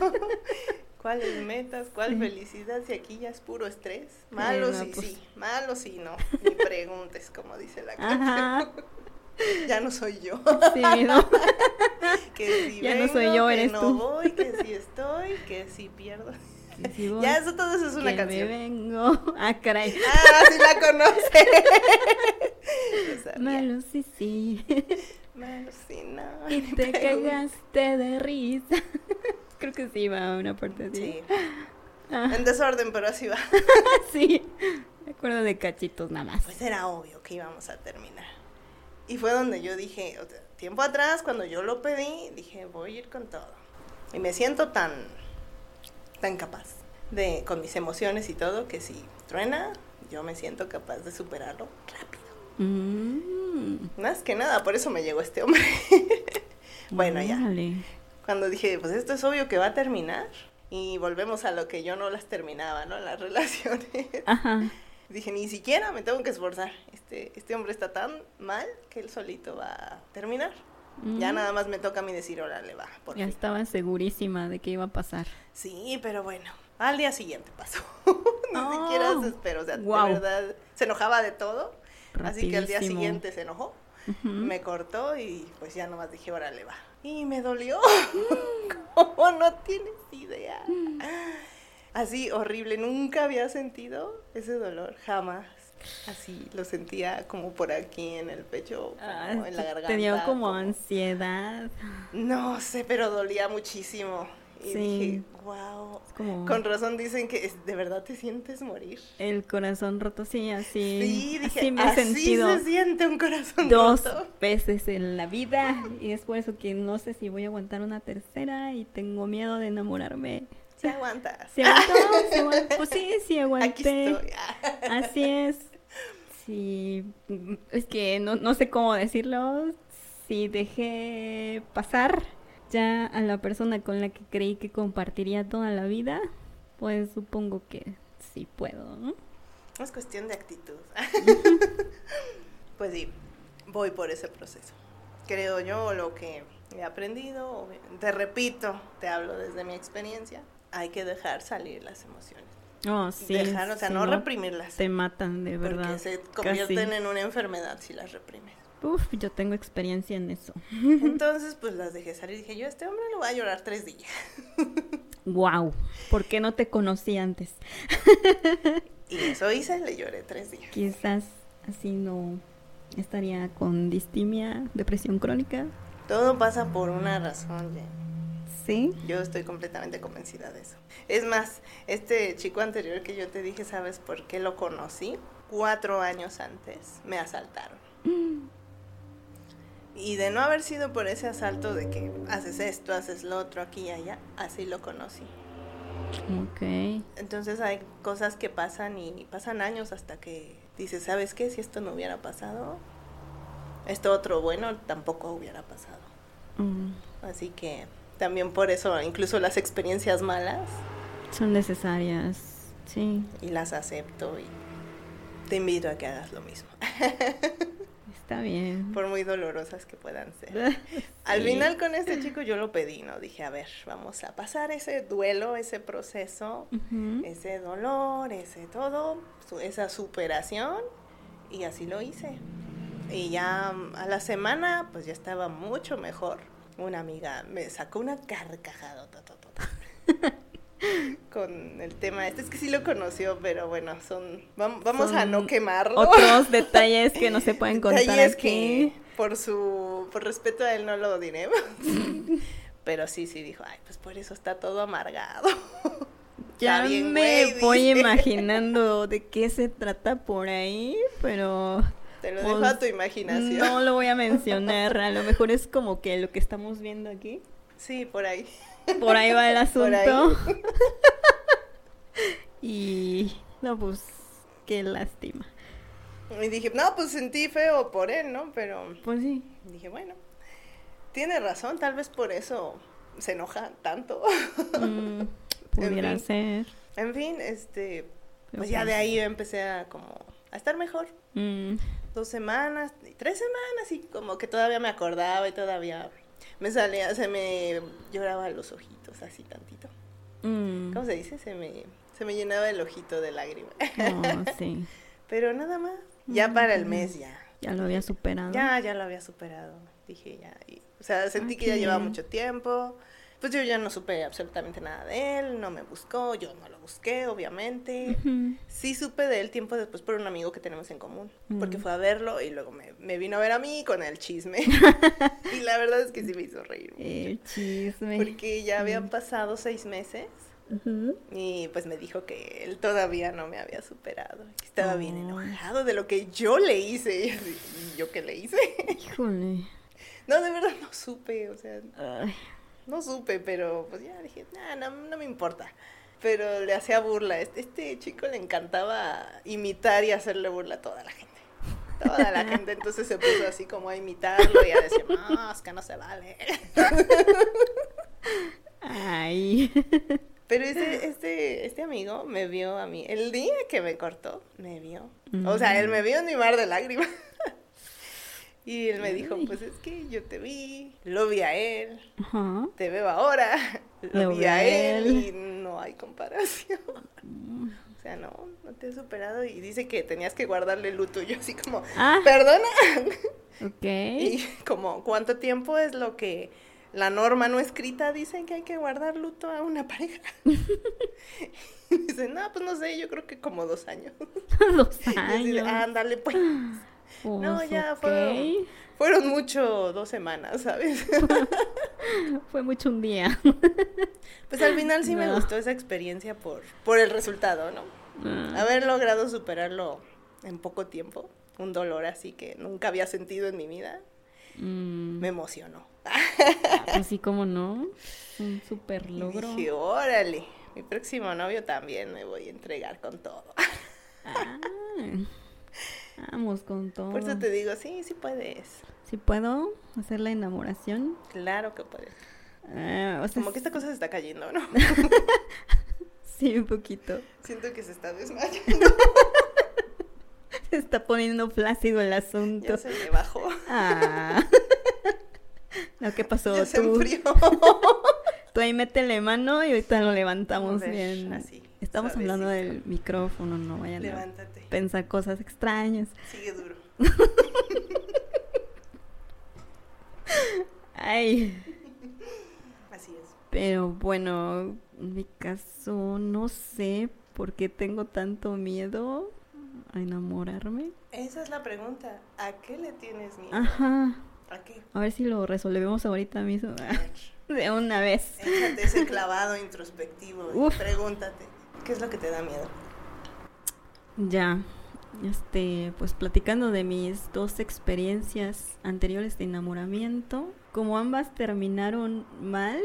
¿Cuáles metas? ¿Cuál Sí. felicidad? Si aquí ya es puro estrés. Malo no, sí, pues. sí. Malo sí, no. Ni preguntes, como dice la canción. ya no soy yo. Sí, ¿no? Que si Ya no soy vengo, yo, que eres no tú. voy, que si estoy, que si pierdo. Que si voy, Ya, eso todo eso es una que canción. me vengo. Ah, caray. Ah, sí la conoce. Malo, sí, sí. Malo, sí, no. Y te cagaste de risa. Creo que sí va una parte así. Sí, Ah, en desorden, pero así va. sí. Me acuerdo de cachitos nada más. Pues era obvio que íbamos a terminar. Y fue donde yo dije, tiempo atrás, cuando yo lo pedí, dije, voy a ir con todo. Y me siento tan, tan capaz de, con mis emociones y todo, que si truena, yo me siento capaz de superarlo rápido. Mm, Más que nada, por eso me llegó este hombre. bueno, ya. órale. Cuando dije, pues esto es obvio que va a terminar. Y volvemos a lo que yo no las terminaba, ¿no? Las relaciones. Ajá. Dije, ni siquiera me tengo que esforzar. Este, este hombre está tan mal que él solito va a terminar. Ya Mm, nada más me toca a mí decir, órale, va, por Ya fin. estaba segurísima de que iba a pasar. Sí, pero bueno, al día siguiente pasó. Ni Oh, siquiera se esperó, o sea, de verdad, se enojaba de todo. Así que al día siguiente se enojó, me cortó y pues ya nomás dije, órale, va. Y me dolió. Mm. Como no tienes idea. Así horrible, nunca había sentido ese dolor, jamás. Así lo sentía como por aquí en el pecho, Ah, como en la garganta. Te dio como como- ansiedad. No sé, pero dolía muchísimo. Y Sí. dije, wow. Como Con razón dicen que de verdad te sientes morir. el corazón roto, sí, así. Sí, dije, así me he sentido se siente un corazón dos roto. veces en la vida. Y es por eso que no sé si voy a aguantar una tercera y tengo miedo de enamorarme. Si aguantas. ¿Sí aguantó? ¿Sí aguantó? Pues sí, sí aguanté. Aquí estoy. Así es. Sí, es que no, no sé cómo decirlo. Si dejé pasar ya a la persona con la que creí que compartiría toda la vida, pues supongo que sí puedo, ¿no? Es cuestión de actitud. pues sí, voy por ese proceso. Creo yo lo que he aprendido, te repito, te hablo desde mi experiencia, hay que dejar salir las emociones. Oh, sí. dejar, o sea, si no, reprimirlas. Te matan, de porque verdad. se casi. convierten en una enfermedad si las reprimes. Uf, yo tengo experiencia en eso. Entonces, pues las dejé salir. Dije, yo a este hombre lo voy a llorar tres días. Wow, ¿por qué no te conocí antes? Y eso hice, le lloré tres días. Quizás así no estaría con distimia, depresión crónica. Todo pasa por una razón, Jen. Sí. Yo estoy completamente convencida de eso. Es más, este chico anterior que yo te dije, ¿sabes por qué lo conocí? Cuatro años antes me asaltaron. Y de no haber sido por ese asalto de que haces esto, haces lo otro, aquí y allá, así lo conocí. Ok. Entonces hay cosas que pasan y pasan años hasta que dices, ¿sabes qué? Si esto no hubiera pasado, esto otro bueno tampoco hubiera pasado. Mm, Así que también por eso incluso las experiencias malas Son necesarias. Sí. y las acepto y te invito a que hagas lo mismo, Está bien. por muy dolorosas que puedan ser. Al Sí. final con este chico yo lo pedí, ¿no? Dije, a ver, vamos a pasar ese duelo, ese proceso, Ujú. ese dolor, ese todo, su- esa superación y así lo hice. Y ya mm, a la semana pues ya estaba mucho mejor. Una amiga me sacó una carcajada con el tema este. Es que sí lo conoció, pero bueno, son... vam- Vamos a no quemarlo. Otros detalles que no se pueden contar Detalles aquí. que por su por respeto a él no lo diremos. Pero sí, sí dijo, ay, pues por eso está todo amargado. Ya bien, me voy dice. imaginando de qué se trata por ahí, pero Te lo Pues, dejo a tu imaginación. no lo voy a mencionar. A lo mejor es como que lo que estamos viendo aquí. Sí, por ahí. Por ahí va el asunto. y no, pues qué lástima. Y dije, no, pues sentí feo por él, ¿no? Pero Pues sí. dije, bueno, tiene razón, tal vez por eso se enoja tanto. mm, pudiera fin. ser. en fin, este, pues ya pues- de ahí yo empecé a como a estar mejor. Mm, dos semanas, tres semanas y como que todavía me acordaba y todavía me salía, se me lloraba los ojitos así tantito. mm. ¿Cómo se dice? Se me, se me llenaba el ojito de lágrima. Oh, sí. Pero nada más, ya para el mes ya. Ya lo había superado. Ya, ya lo había superado. Dije ya. y- o sea, sentí que ya llevaba mucho tiempo. Pues yo ya no supe absolutamente nada de él, no me buscó, yo no lo busqué, obviamente. Sí supe de él tiempo después por un amigo que tenemos en común, porque Mm. fue a verlo y luego me, me vino a ver a mí con el chisme. y la verdad es que sí me hizo reír mucho, El chisme. porque ya habían Mm. pasado seis meses y pues me dijo que él todavía no me había superado, que estaba bien enojado de lo que yo le hice. ¿y yo qué le hice? Híjole. no, de verdad no supe, o sea, Ay, no supe, pero pues ya dije, "Nah, no, no me importa. Pero le hacía burla. Este, este chico le encantaba imitar y hacerle burla a toda la gente. Toda la gente. Entonces se puso así como a imitarlo y a decir, no, es que no se vale. Ay. Pero este, este, este amigo me vio a mí. El día que me cortó, me vio. O sea, él me vio en mi mar de lágrimas. Y él me dijo, pues es que yo te vi, lo vi a él, Ajá. te veo ahora, lo, Lo vi a él él. y no hay comparación. O sea, no, no te he superado y dice que tenías que guardarle luto. Yo así como, Ah, perdona. ok. Y como, ¿cuánto tiempo es lo que la norma no escrita dicen que hay que guardar luto a una pareja? Y dice, no, pues no sé, yo creo que como dos años. Dos años. ándale, pues. No, Pues, ya ok. fueron. Fueron mucho dos semanas, ¿sabes? Fue mucho un día. Pues al final sí me gustó esa experiencia por, por el resultado, ¿no? Ah, Haber logrado superarlo en poco tiempo, un dolor así que nunca había sentido en mi vida, mm, me emocionó. Así como no. Un super logro. dije, órale, mi próximo novio también me voy a entregar con todo. Ah, vamos con todo. Por eso te digo, sí, sí puedes. Si puedo hacer la enamoración. Claro que puedes. Ah, o sea, Como que esta cosa se está cayendo, ¿no? sí, un poquito. Siento que se está desmayando. Se está poniendo flácido el asunto. Ya se me bajó. Ah. No, ¿qué pasó? Ya se Tú, enfrió. tú ahí métele mano y ahorita lo levantamos ver, bien. así, Estamos hablando del micrófono, no vayan a Levántate. pensar cosas extrañas. Sigue duro. Ay, Así es. pero bueno, en mi caso no sé por qué tengo tanto miedo a enamorarme. Esa es la pregunta. ¿A qué le tienes miedo? Ajá. ¿A qué? A ver si lo resolvemos ahorita mismo. A De una vez. Échate ese clavado introspectivo Uf. pregúntate, ¿qué es lo que te da miedo? Ya, este, pues platicando de mis dos experiencias anteriores de enamoramiento, como ambas terminaron mal,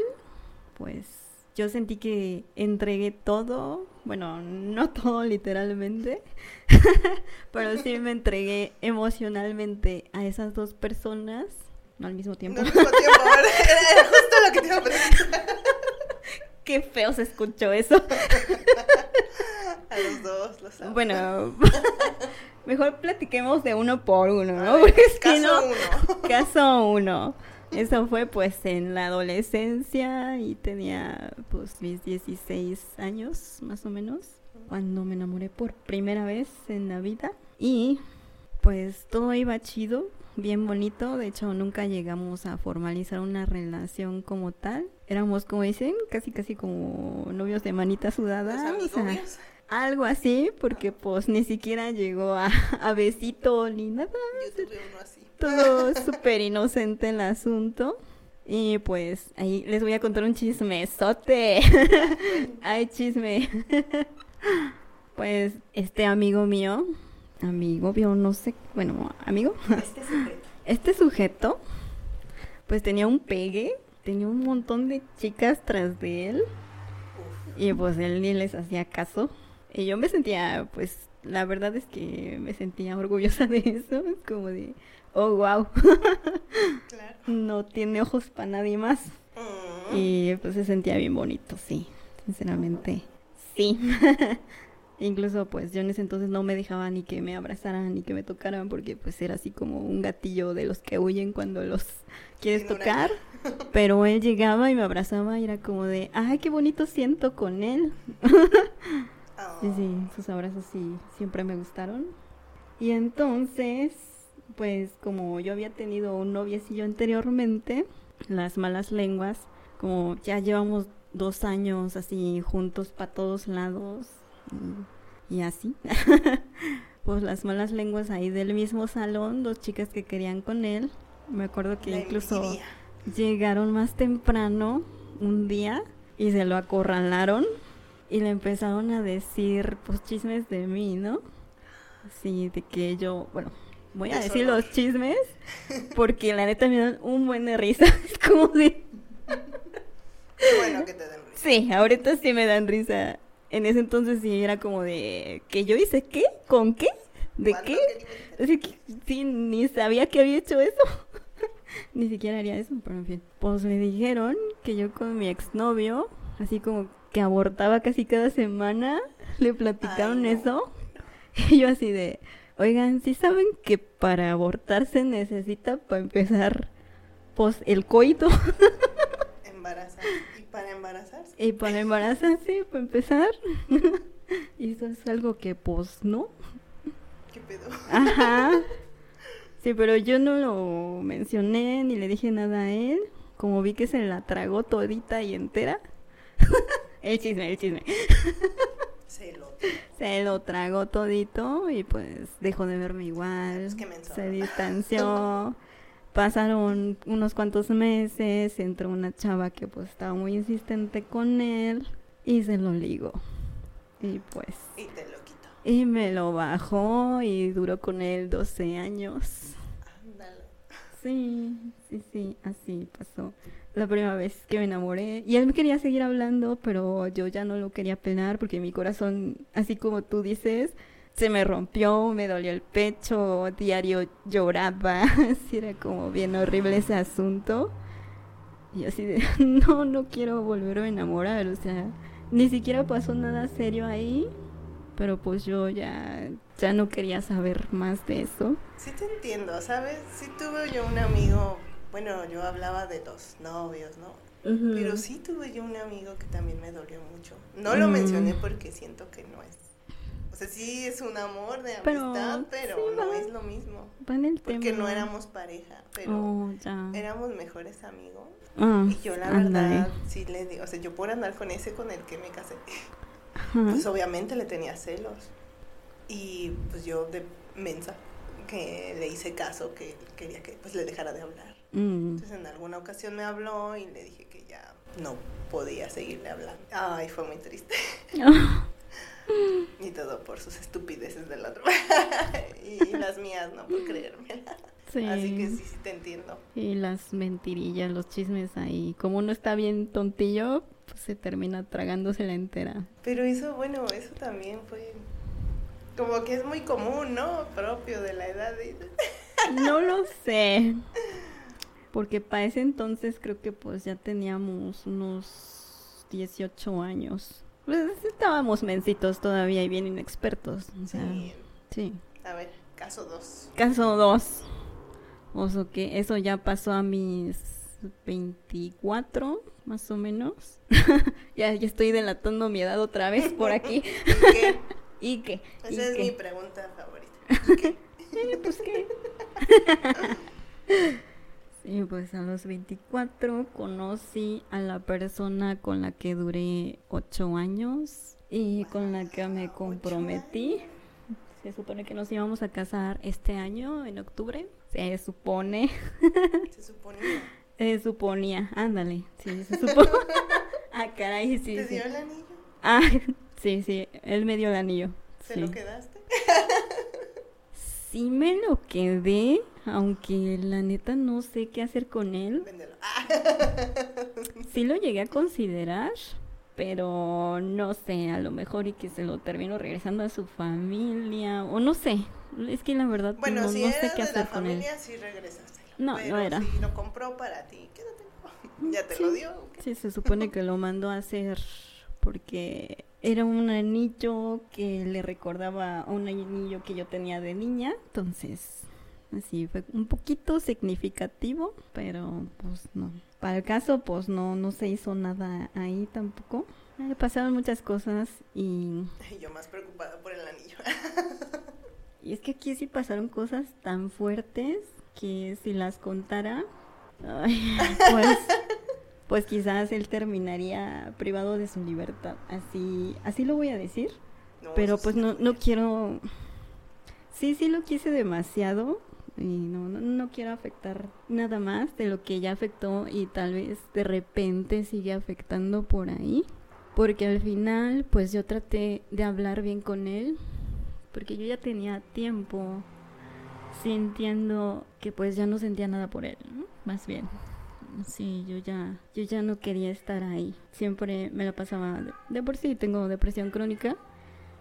pues yo sentí que entregué todo, bueno, no todo literalmente, pero sí me entregué emocionalmente a esas dos personas, no al mismo tiempo. No al mismo tiempo, era justo lo que te iba a preguntar. Qué feo se escuchó eso. A los dos, los amo. Bueno, mejor platiquemos de uno por uno, ¿no? Porque es que Caso no- uno. Caso uno. Eso fue pues en la adolescencia y tenía pues mis 16 años más o menos cuando me enamoré por primera vez en la vida y pues todo iba chido, bien bonito, de hecho nunca llegamos a formalizar una relación como tal. Éramos como dicen, casi casi como novios de manita sudada, o sea, algo así, porque pues ni siquiera llegó a, a besito ni nada Yo tuve uno así. todo súper inocente el asunto. Y pues ahí les voy a contar un chismesote. Ay, chisme. pues este amigo mío, amigo, yo no sé, bueno, amigo, Este sujeto. este sujeto, pues tenía un pegue, tenía un montón de chicas tras de él. Uf. Y pues él ni les hacía caso. Y yo me sentía, pues, la verdad es que me sentía orgullosa de eso. Es como de, oh, wow, Claro. no tiene ojos para nadie más. Mm. Y pues se sentía bien bonito, sí. Sinceramente, sí. Incluso pues yo en ese entonces no me dejaba ni que me abrazaran ni que me tocaran porque pues era así como un gatillo de los que huyen cuando los quieres tocar. Pero él llegaba y me abrazaba y era como de, ay, qué bonito siento con él. Oh. Sí, sí, sus abrazos sí, siempre me gustaron. Y entonces, pues como yo había tenido un noviecillo anteriormente, las malas lenguas, como ya llevamos dos años así juntos para todos lados y, y así, pues las malas lenguas ahí del mismo salón, dos chicas que querían con él, me acuerdo que La incluso envidia. llegaron más temprano un día y se lo acorralaron y le empezaron a decir pues chismes de mí, ¿no? Sí, de que yo, bueno, voy a decir los chismes porque la neta me dan un buen de risa. Es como de, Qué bueno que te den risa. sí, ahorita sí me dan risa. En ese entonces sí era como de, ¿que yo hice qué? ¿Con qué? ¿de ¿Cuánto qué? querías? Así que sí, ni sabía que había hecho eso. ni siquiera haría eso, pero en fin. Pues me dijeron que yo con mi exnovio, así como que abortaba casi cada semana, le platicaron Ay, no. eso. Y yo así de, oigan, ¿sí saben que para abortar se necesita para empezar, pues, el coito? Embarazar. ¿Y para embarazarse? y para embarazarse, para empezar. y eso es algo que, pues, no. ¿Qué pedo? Ajá. Sí, pero yo no lo mencioné ni le dije nada a él. Como vi que se la tragó todita y entera. el chisme, el chisme. Se lo tragó todito y pues dejó de verme igual. Es que. Se distanció. Pasaron unos cuantos meses, entró una chava que pues estaba muy insistente con él y se lo ligó. Y pues Y te lo quito. y me lo bajó y duró con él 12 años. Ándalo. Sí, sí, sí, así pasó. La primera vez que me enamoré. Y él me quería seguir hablando, pero yo ya no lo quería penar porque mi corazón, así como tú dices, se me rompió, me dolió el pecho, diario lloraba. Así era como bien horrible ese asunto. Y así de, no, no quiero volver a enamorar. O sea, ni siquiera pasó nada serio ahí. Pero pues yo ya, ya no quería saber más de eso. Sí te entiendo, ¿sabes? Sí tuve yo un amigo, bueno, yo hablaba de los novios, ¿no? Pero sí tuve yo un amigo que también me dolió mucho. No lo Mm. mencioné porque siento que no es. Sea, sí es un amor de amistad, pero, sí, no va. es lo mismo. Va en el tema. Porque no éramos pareja, pero Oh, ya. éramos mejores amigos. Ah, Y yo la verdad, sí le digo, o sea, yo por andar con ese con el que me casé, Ajá. pues obviamente le tenía celos. Y pues yo de mensa, que le hice caso, que quería que pues le dejara de hablar. Mm. Entonces en alguna ocasión me habló y le dije que ya no podía seguirle hablando. Ay, fue muy triste. Y todo por sus estupideces del otro. y, las mías, no por creerme. Sí. Así que sí, sí te entiendo. Y las mentirillas, los chismes ahí. Como uno está bien tontillo, pues, se termina tragándosela entera. Pero eso, bueno, eso también fue como que es muy común, ¿no? Propio de la edad. De... No lo sé. Porque para ese entonces creo que pues ya teníamos unos 18 años. Pues estábamos mencitos todavía y bien inexpertos. O sea, Sí. sí. A ver, caso 2. Caso 2. O sea que eso ya pasó a mis 24, más o menos. ya, ya estoy delatando mi edad otra vez por aquí. ¿Y qué? ¿Y qué? ¿Y Esa es qué? mi pregunta favorita. ¿Y qué? Eh, pues qué. Pues a los 24 conocí a la persona con la que duré 8 años y con la que me comprometí. Se supone que nos íbamos a casar este año, en octubre. Se supone. Se suponía. Se suponía. Ándale. Sí, se supone. ah, caray, sí. ¿Te sí. dio el anillo? Ah, sí, sí. Él me dio el anillo. ¿Se sí. lo quedaste? Sí me lo quedé, aunque la neta no sé qué hacer con él. Sí lo llegué a considerar, pero no sé, a lo mejor y que se lo termino regresando a su familia, o no sé. Es que la verdad Bueno, no, si no sé qué de hacer la con él. familia, sí regresáselo. No, no Pero era. Si lo compró para ti, quédatelo. ¿Ya te lo dio? o qué? Sí, se supone que lo mandó a hacer porque era un anillo que le recordaba a un anillo que yo tenía de niña, entonces así fue un poquito significativo, pero pues no. Para el caso, pues no, no se hizo nada ahí tampoco. Pasaron muchas cosas y, Yo más preocupada por el anillo. y es que aquí sí pasaron cosas tan fuertes que si las contara, ay, pues, pues quizás él terminaría privado de su libertad. Así, así lo voy a decir. No, Pero pues sí no, no quiero... Sí, sí lo quise demasiado y no, no, no quiero afectar nada más de lo que ya afectó y tal vez de repente sigue afectando por ahí. Porque al final pues yo traté de hablar bien con él porque yo ya tenía tiempo sintiendo que pues ya no sentía nada por él, ¿no? más bien. Sí, yo ya, yo ya no quería estar ahí. Siempre me la pasaba, de, de por sí tengo depresión crónica,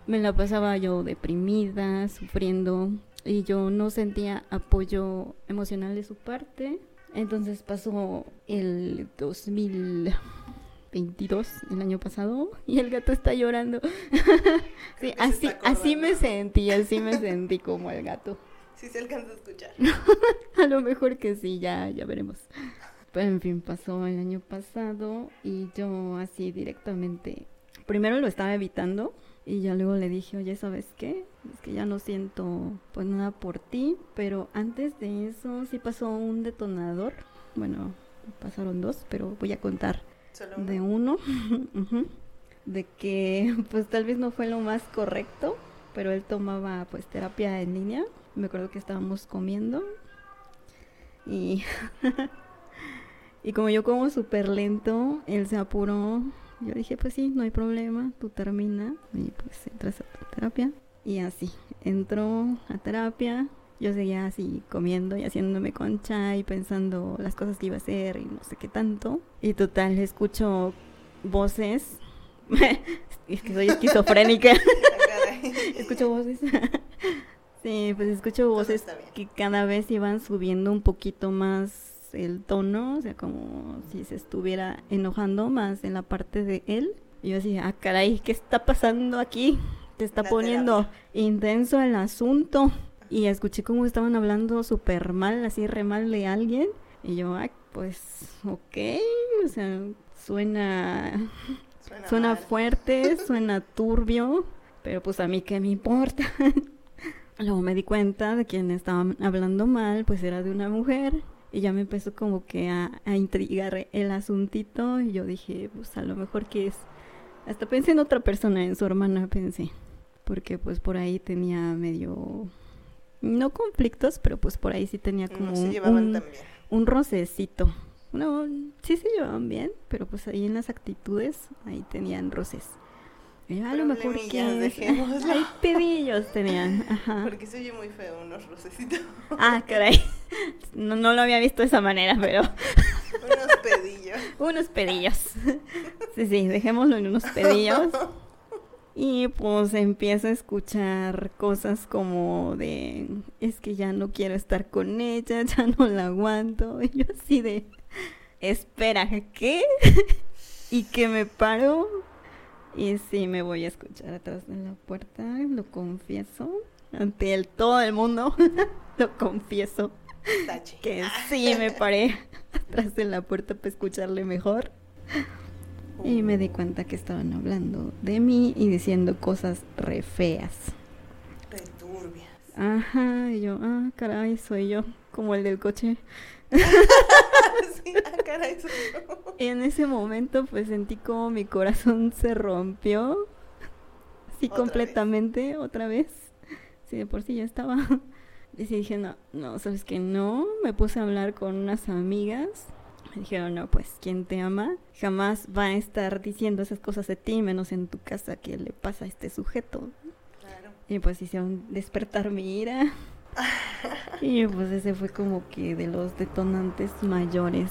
me la pasaba yo deprimida, sufriendo y yo no sentía apoyo emocional de su parte. Entonces pasó el 2022, el año pasado, y el gato está llorando. sí, así, así me sentí, así me sentí como el gato. Sí se alcanza a escuchar. A lo mejor que sí, ya, ya veremos. En fin, pasó el año pasado y yo así directamente, primero lo estaba evitando y ya luego le dije, oye, ¿sabes qué? Es que ya no siento pues nada por ti, pero antes de eso sí pasó un detonador. Bueno, pasaron dos, pero voy a contar Solo uno. de uno, de que pues tal vez no fue lo más correcto, pero él tomaba pues terapia en línea. Me acuerdo que estábamos comiendo y y como yo como súper lento, él se apuró. Yo dije, pues sí, no hay problema, tú termina y pues entras a tu terapia. Y así, entró a terapia. Yo seguía así comiendo y haciéndome concha y pensando las cosas que iba a hacer y no sé qué tanto. Y total, escucho voces. es que soy esquizofrénica. Ah, escucho voces. sí, pues escucho voces que cada vez iban subiendo un poquito más el tono, o sea, como si se estuviera enojando más en la parte de él. Y yo así, ah, caray, ¿qué está pasando aquí? Te está La poniendo intenso el asunto. Y escuché cómo estaban hablando súper mal, así re mal de alguien. Y yo, ay, pues, ok, o sea, suena Suena, fuerte, suena turbio, pero pues a mí qué me importa. Luego me di cuenta de quien estaban hablando mal, pues era de una mujer. Y ya me empezó como que a, a intrigar el asuntito. Y yo dije, pues a lo mejor que es. Hasta pensé en otra persona, en su hermana pensé. Porque pues por ahí tenía medio. No conflictos, pero pues por ahí sí tenía como No se un- bien. un rocecito. No, sí se llevaban bien, pero pues ahí en las actitudes, ahí tenían roces. Y yo, a lo mejor que es-. Ay, pedillos tenían. Ajá. Porque se oye muy feo unos rocecitos. Ah, caray. No, no lo había visto de esa manera, pero unos pedillos. unos pedillos. Sí, sí, dejémoslo en unos pedillos. Y pues empiezo a escuchar cosas como de, es que ya no quiero estar con ella, ya no la aguanto. Y yo así de, espera, ¿qué? y que me paro. Y sí, me voy a escuchar atrás de la puerta, lo confieso. Ante el, todo el mundo, lo confieso. Que sí, me paré atrás de la puerta para escucharle mejor. Y me di cuenta que estaban hablando de mí y diciendo cosas re feas. Ajá, y yo, ah, caray, soy yo, como el del coche. sí, ah, caray, soy yo. Y en ese momento pues sentí como mi corazón se rompió. Así ¿Otra completamente, otra vez. Sí, de por sí ya estaba. Y sí dije, no, no, sabes que no. Me puse a hablar con unas amigas. Me dijeron, no, pues, quien te ama jamás va a estar diciendo esas cosas de ti, menos en tu casa que le pasa a este sujeto. Y pues hicieron despertar mi ira. Y pues ese fue como que de los detonantes mayores.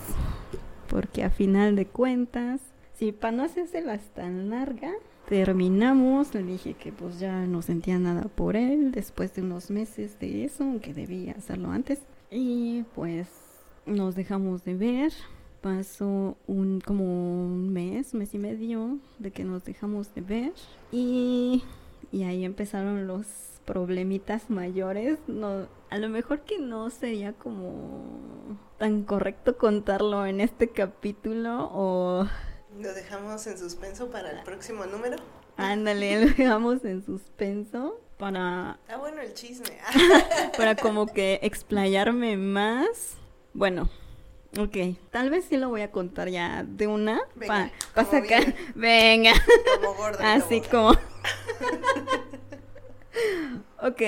Porque a final de cuentas, sí, para no hacérselas tan larga, terminamos. Le dije que pues ya no sentía nada por él después de unos meses de eso, aunque debía hacerlo antes. Y pues nos dejamos de ver. Pasó un como un mes, mes y medio de que nos dejamos de ver. Y, y ahí empezaron los problemitas mayores. No, a lo mejor que no sería como tan correcto contarlo en este capítulo o Lo dejamos en suspenso para el próximo número. ándale, lo dejamos en suspenso para Ah, bueno, el chisme. para como que explayarme más. Bueno, ok, tal vez sí lo voy a contar ya de una para Venga, como sacar. viene. Venga, como gordo. y así como- como. ok,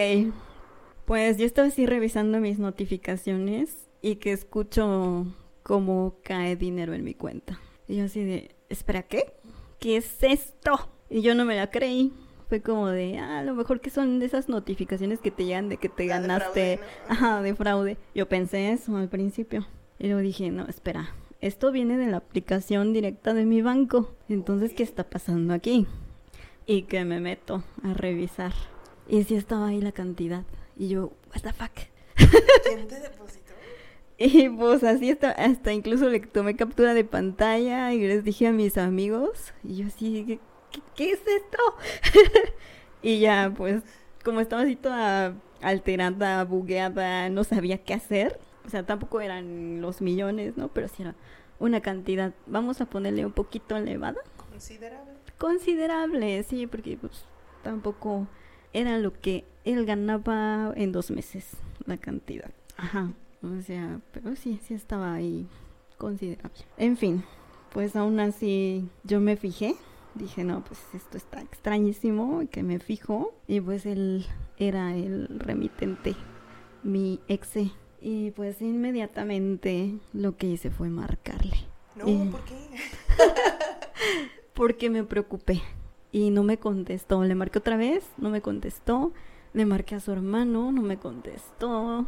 pues yo estaba así revisando mis notificaciones y que escucho cómo cae dinero en mi cuenta. Y yo así de, espera, ¿qué? ¿Qué es esto? Y yo no me la creí. Fue como de, ah, a lo mejor que son de esas notificaciones que te llegan de que te de ganaste, fraude, ¿no? ajá, de fraude. Yo pensé eso al principio. Y luego dije, no, espera, esto viene de la aplicación directa de mi banco. Entonces, ¿qué está pasando aquí? Y que me meto a revisar. Y sí estaba ahí la cantidad. Y yo, what the fuck? ¿Quién te depositó? Y pues así hasta, hasta incluso le tomé captura de pantalla y les dije a mis amigos. Y yo así, ¿qué, qué- qué es esto? y ya, pues, como estaba así toda alterada, bugueada, no sabía qué hacer. O sea, tampoco eran los millones, ¿no? Pero sí era una cantidad, vamos a ponerle un poquito elevada. Considerable. Considerable, sí, porque pues tampoco era lo que él ganaba en dos meses, la cantidad. Ajá, o sea, pero sí, sí estaba ahí considerable. En fin, pues aún así yo me fijé, dije, no, pues esto está extrañísimo, que me fijo, y pues él era el remitente, mi ex. Y pues inmediatamente lo que hice fue marcarle No, Eh. ¿por qué? porque me preocupé y no me contestó. Le marqué otra vez, no me contestó. Le marqué a su hermano, no me contestó.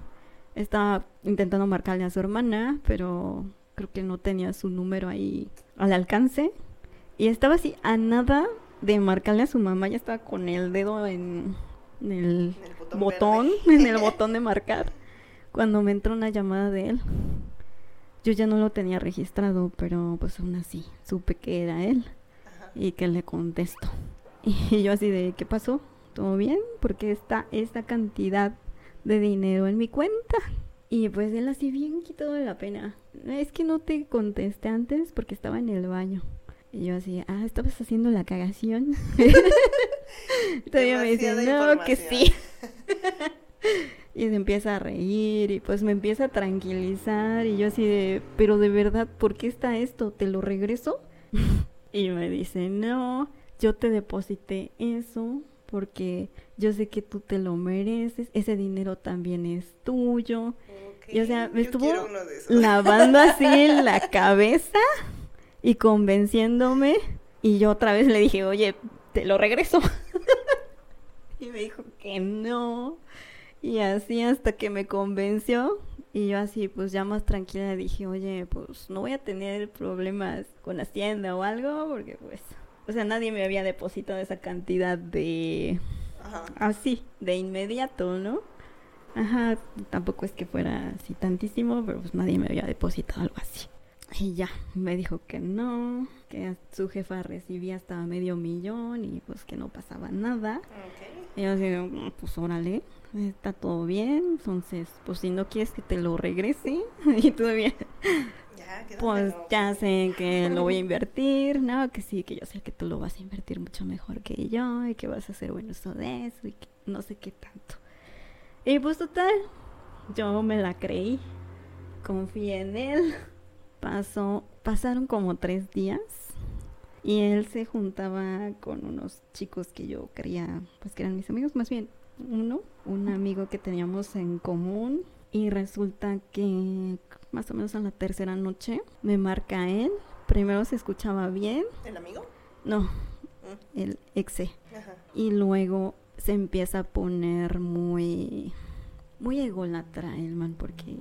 Estaba intentando marcarle a su hermana, pero creo que no tenía su número ahí al alcance. Y estaba así a nada de marcarle a su mamá, ya estaba con el dedo en, en el botón botón, en el botón de marcar, cuando me entró una llamada de él. Yo ya no lo tenía registrado, pero pues aún así supe que era él. Y que le contesto. Y yo así de, ¿qué pasó? ¿Todo bien? Porque está esta cantidad de dinero en mi cuenta. Y pues él así bien quitado de la pena. Es que no te contesté antes porque estaba en el baño. Y yo así, ah, estabas haciendo la cagación. Todavía me dice, no, que información". sí. y se empieza a reír y pues me empieza a tranquilizar y yo así de, pero de verdad, ¿por qué está esto? ¿Te lo regreso? Y me dice, no, yo te deposité eso porque yo sé que tú te lo mereces, ese dinero también es tuyo. Y, o sea, me yo estuvo lavando así en la cabeza y convenciéndome. Y yo otra vez le dije, oye, te lo regreso. y me dijo que no. Y así hasta que me convenció. Y yo así, pues ya más tranquila dije, oye, pues no voy a tener problemas con Hacienda o algo, porque pues, o sea, nadie me había depositado esa cantidad de... Ajá. Así, de inmediato, ¿no? Ajá, tampoco es que fuera así tantísimo, pero pues nadie me había depositado algo así. Y ya, me dijo que no, que su jefa recibía hasta medio millón y pues que no pasaba nada. Ok. Y yo así, "Mm, pues órale, está todo bien, entonces, pues si no quieres que te lo regrese, y todavía, Ya, pues ya sé que lo voy a invertir, no, que sí, que yo sé que tú lo vas a invertir mucho mejor que yo, y que vas a hacer buen uso de eso, y que no sé qué tanto. Y pues total, yo me la creí, confié en él, pasó, pasaron como tres días. Y él se juntaba con unos chicos que yo creía, pues que eran mis amigos, más bien uno, un amigo que teníamos en común. Y resulta que más o menos a la tercera noche me marca él. Primero se escuchaba bien, ¿El amigo? no, Mm, el exe. Ajá. Y luego se empieza a poner muy, muy ególatra el man, porque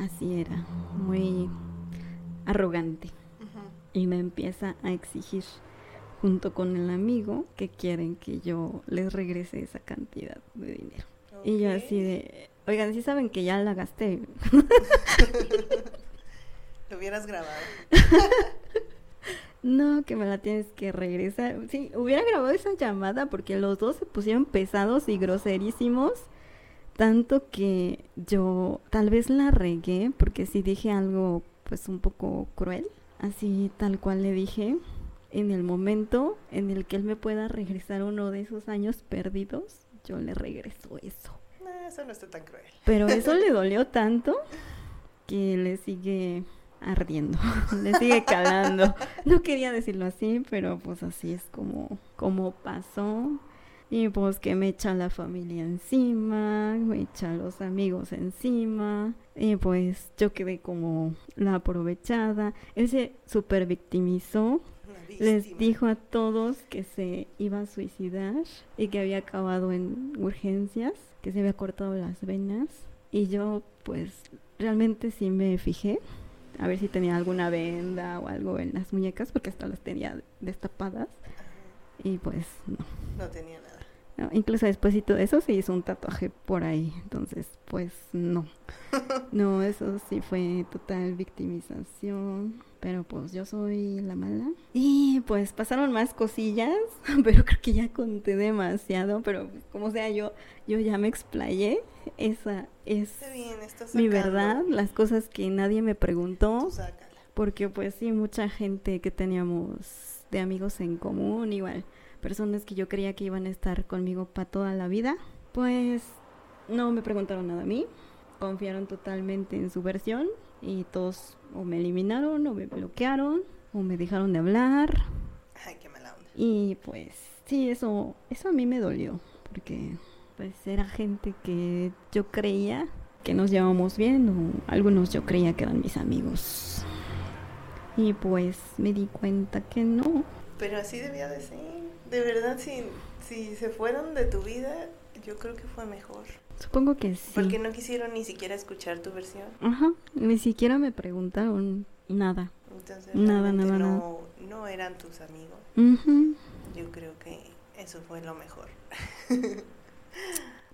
así era, muy arrogante y me empieza a exigir junto con el amigo que quieren que yo les regrese esa cantidad de dinero. Y yo así de, oigan, si saben que ya la gasté. Lo hubieras grabado. No, que me la tienes que regresar. Sí, hubiera grabado esa llamada porque los dos se pusieron pesados y groserísimos. Tanto que yo tal vez la regué porque sí dije algo pues un poco cruel. Así tal cual le dije. En el momento en el que él me pueda regresar uno de esos años perdidos, yo le regreso eso. No, eso no está tan cruel. Pero eso le dolió tanto que le sigue ardiendo, le sigue calando. No quería decirlo así, pero pues así es como, como pasó. Y pues que me echa la familia encima, me echa los amigos encima. Y pues yo quedé como la aprovechada. Él se super victimizó. Les dijo a todos que se iba a suicidar y que había acabado en urgencias, que se había cortado las venas. Y yo pues realmente sí me fijé a ver si tenía alguna venda o algo en las muñecas porque hasta las tenía destapadas. Y pues no. No tenía nada. No, incluso después de todo eso se hizo un tatuaje por ahí. Entonces, pues no. No, eso sí fue total victimización. Pero pues yo soy la mala. Y pues pasaron más cosillas. Pero creo que ya conté demasiado. Pero pues, como sea, yo, yo ya me explayé. Esa es bien, mi verdad. Las cosas que nadie me preguntó. Porque pues sí, mucha gente que teníamos de amigos en común, igual, personas que yo creía que iban a estar conmigo para toda la vida, pues no me preguntaron nada a mí, confiaron totalmente en su versión y todos o me eliminaron o me bloquearon o me dejaron de hablar Ay, qué mala onda. y pues sí, eso, eso a mí me dolió, porque pues era gente que yo creía que nos llevábamos bien o algunos yo creía que eran mis amigos. Y pues me di cuenta que no. Pero así debía de ser. De verdad, si, si se fueron de tu vida, yo creo que fue mejor. Supongo que sí. Porque no quisieron ni siquiera escuchar tu versión. Ajá, ni siquiera me preguntaron nada. Entonces, Nada, nada, no, no eran tus amigos. Ujú. Yo creo que eso fue lo mejor.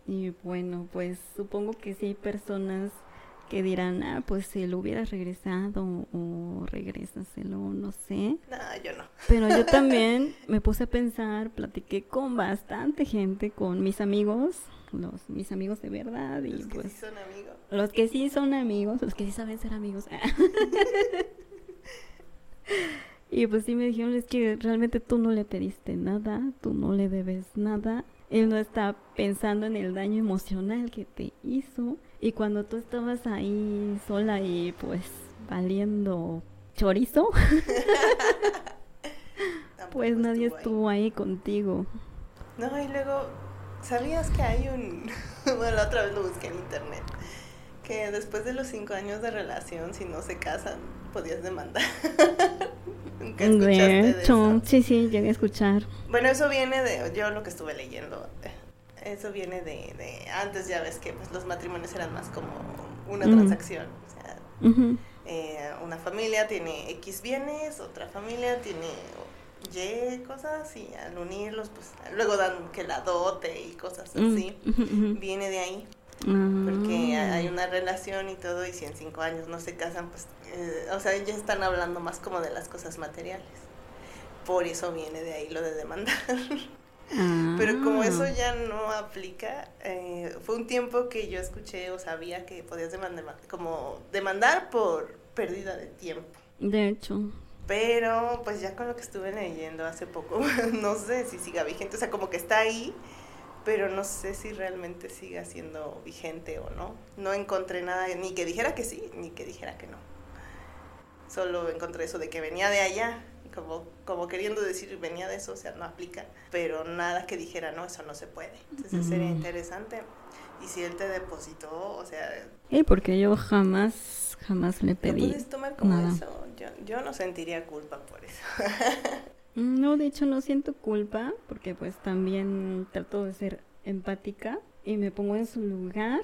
Y bueno, pues supongo que sí hay personas que dirán, ah, pues si lo hubieras regresado o regrésaselo, no sé. No, yo no. Pero yo también me puse a pensar, platiqué con bastante gente, con mis amigos, los mis amigos de verdad y Los que pues sí son amigos. los que sí son amigos, los que sí saben ser amigos. y pues sí me dijeron, es que realmente tú no le pediste nada, tú no le debes nada. Él no está pensando en el daño emocional que te hizo. Y cuando tú estabas ahí sola y pues valiendo chorizo, pues nadie estuvo ahí. estuvo ahí contigo. No, y luego, ¿sabías que hay un... bueno, la otra vez lo busqué en internet. Que después de los cinco años de relación, si no se casan, podías demandar. ¿Nunca escuchaste De de hecho, eso? sí, sí, llegué a escuchar. Bueno, eso viene de... Yo lo que estuve leyendo, eh, eso viene de... de antes ya ves que pues, los matrimonios eran más como una transacción. O sea, eh, una familia tiene X bienes, otra familia tiene Y cosas y al unirlos, pues luego dan que la dote y cosas Mm, así. Viene de ahí, Ah. porque hay una relación y todo, y si en cinco años no se casan, pues, eh, o sea, ya están hablando más como de las cosas materiales. Por eso viene de ahí lo de demandar. Pero como eso Ah. ya no aplica, eh, fue un tiempo que yo escuché o sabía que podías demandar, como demandar por pérdida de tiempo. De hecho. Pero pues ya con lo que estuve leyendo hace poco, no sé si siga vigente, o sea, como que está ahí, pero no sé si realmente siga siendo vigente o no. No encontré nada, ni que dijera que sí, ni que dijera que no. Solo encontré eso de que venía de allá, como, como queriendo decir venía de eso, o sea, no aplica, pero nada que dijera no, eso no se puede. Entonces sería Mm. interesante. Y si él te depositó, o sea, Eh, porque yo jamás, jamás le ¿lo pedí. puedes tomar como nada. eso? Yo, yo no sentiría culpa por eso. No, de hecho no siento culpa porque pues también trato de ser empática y me pongo en su lugar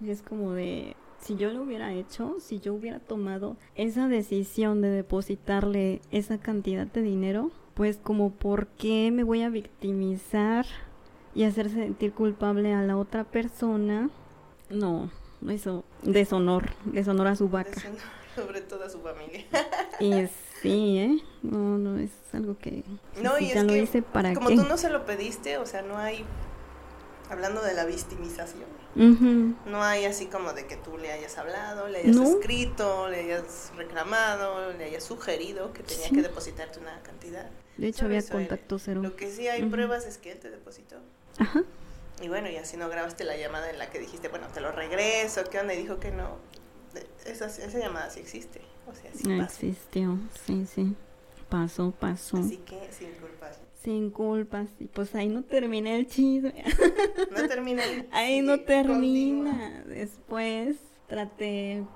y es como de si yo lo hubiera hecho, si yo hubiera tomado esa decisión de depositarle esa cantidad de dinero, pues como por qué me voy a victimizar y hacer sentir culpable a la otra persona. No, eso deshonor, deshonor a su vaca. Eso no, sobre todo a su familia. Y sí, ¿eh? No, no, es algo que No, si y ya es lo que hice para como qué. tú no se lo pediste, o sea, no hay, hablando de la victimización, no hay así como de que tú le hayas hablado, le hayas No. escrito, le hayas reclamado, le hayas sugerido que tenía Sí. que depositarte una cantidad. De hecho, había contacto cero. Lo que sí hay pruebas es que él te depositó. Ajá. Y bueno, y así no grabaste la llamada en la que dijiste, bueno, te lo regreso, ¿qué onda? Y dijo que no. Esa, esa llamada sí existe. O sea, sí No pasa. existió. Sí, sí. Pasó, pasó. Así que sin culpas. Sin culpas. Y pues ahí no termina el chisme. No termina. ahí, Ahí no termina. Después traté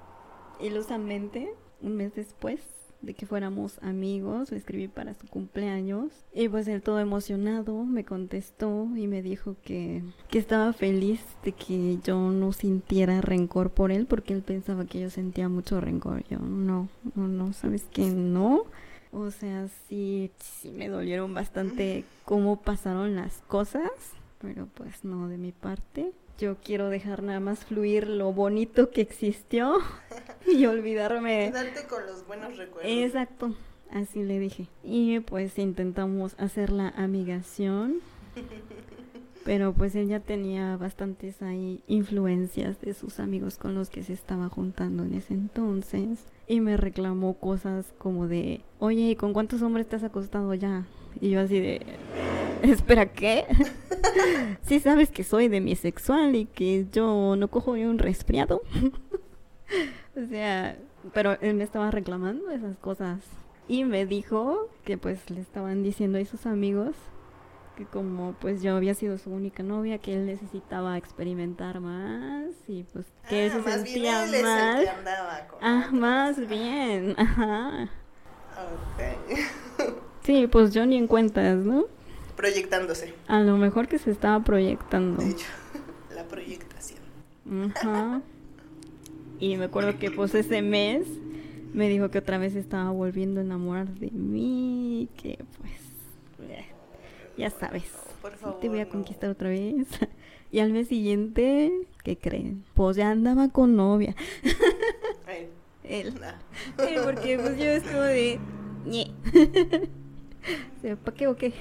ilusamente, un mes después de que fuéramos amigos, le escribí para su cumpleaños y pues él todo emocionado me contestó y me dijo que, que estaba feliz de que yo no sintiera rencor por él porque él pensaba que yo sentía mucho rencor. Yo no, no, no, sabes que no. O sea, sí, sí me dolieron bastante cómo pasaron las cosas, pero pues no de mi parte. Yo quiero dejar nada más fluir lo bonito que existió y olvidarme. Quedarte con los buenos recuerdos. Exacto, así le dije. Y pues intentamos hacer la amigación. Pero pues él ya tenía bastantes ahí influencias de sus amigos con los que se estaba juntando en ese entonces. Y me reclamó cosas como de, oye, ¿con cuántos hombres te has acostado ya? Y yo así de, espera, ¿qué? sí sabes que soy demisexual y que yo no cojo ni un resfriado. o sea, pero él me estaba reclamando esas cosas. Y me dijo que pues le estaban diciendo a sus amigos que como pues yo había sido su única novia, que él necesitaba experimentar más y pues que él Ah, se más bien sentía él es el mal. que andaba con Ah, más bien, ajá. Ok. Sí, pues yo ni en cuentas, ¿no? Proyectándose, A lo mejor que se estaba proyectando. de hecho. La proyectación. Ajá. Y me acuerdo que pues ese mes me dijo que otra vez estaba volviendo a enamorar de mí, que pues eh, ya sabes, Por favor. te voy a no. conquistar otra vez. Y al mes siguiente, ¿qué creen? Pues ya andaba con novia. Ay, Él. nah. Sí, porque pues yo estuve de... ñe. O sea, ¿Para qué o qué?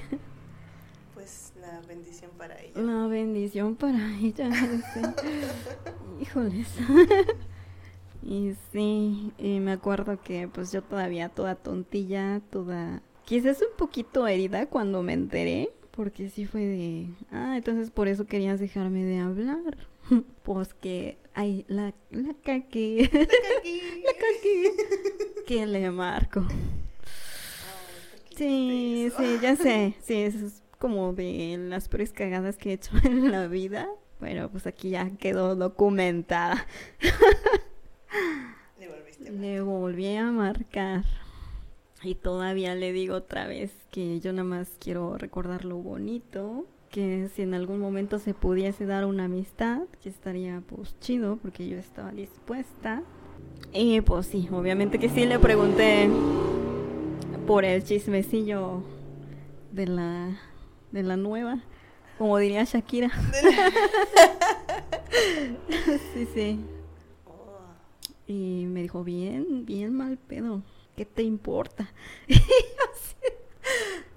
Pues la bendición para ella. La bendición para ella. Híjoles. y sí, y me acuerdo que pues yo todavía toda tontilla, toda... Quizás un poquito herida cuando me enteré, porque sí fue de... Ah, entonces por eso querías dejarme de hablar. pues que... Ay, la, la caque. Aquí. la caque. que le marco. Ay, ¿por qué Sí, sí, ya sé. Sí, eso es como de las peores cagadas que he hecho en la vida. Pero pues aquí ya quedó documentada. Le volviste a Le volví a marcar. Y todavía le digo otra vez que yo nada más quiero recordar lo bonito. que si en algún momento se pudiese dar una amistad, que estaría pues chido, porque yo estaba dispuesta. Y pues sí, obviamente que sí le pregunté por el chismecillo de la, de la nueva, como diría Shakira. sí, sí. Y me dijo, bien, bien mal pedo. ¿Qué te importa? Y yo así,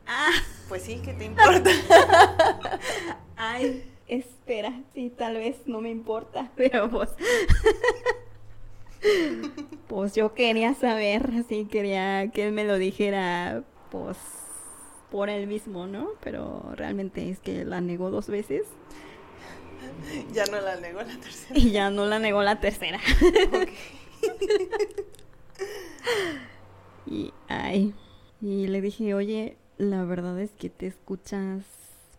ah, pues sí, ¿qué te importa? ay, espera, sí, tal vez no me importa, pero pues... pues yo quería saber, así quería que él me lo dijera, pues por él mismo, ¿no? Pero realmente es que la negó dos veces ya no la negó la tercera. y ya no la negó la tercera. Ok. Y, ay, y le dije, oye, la verdad es que te escuchas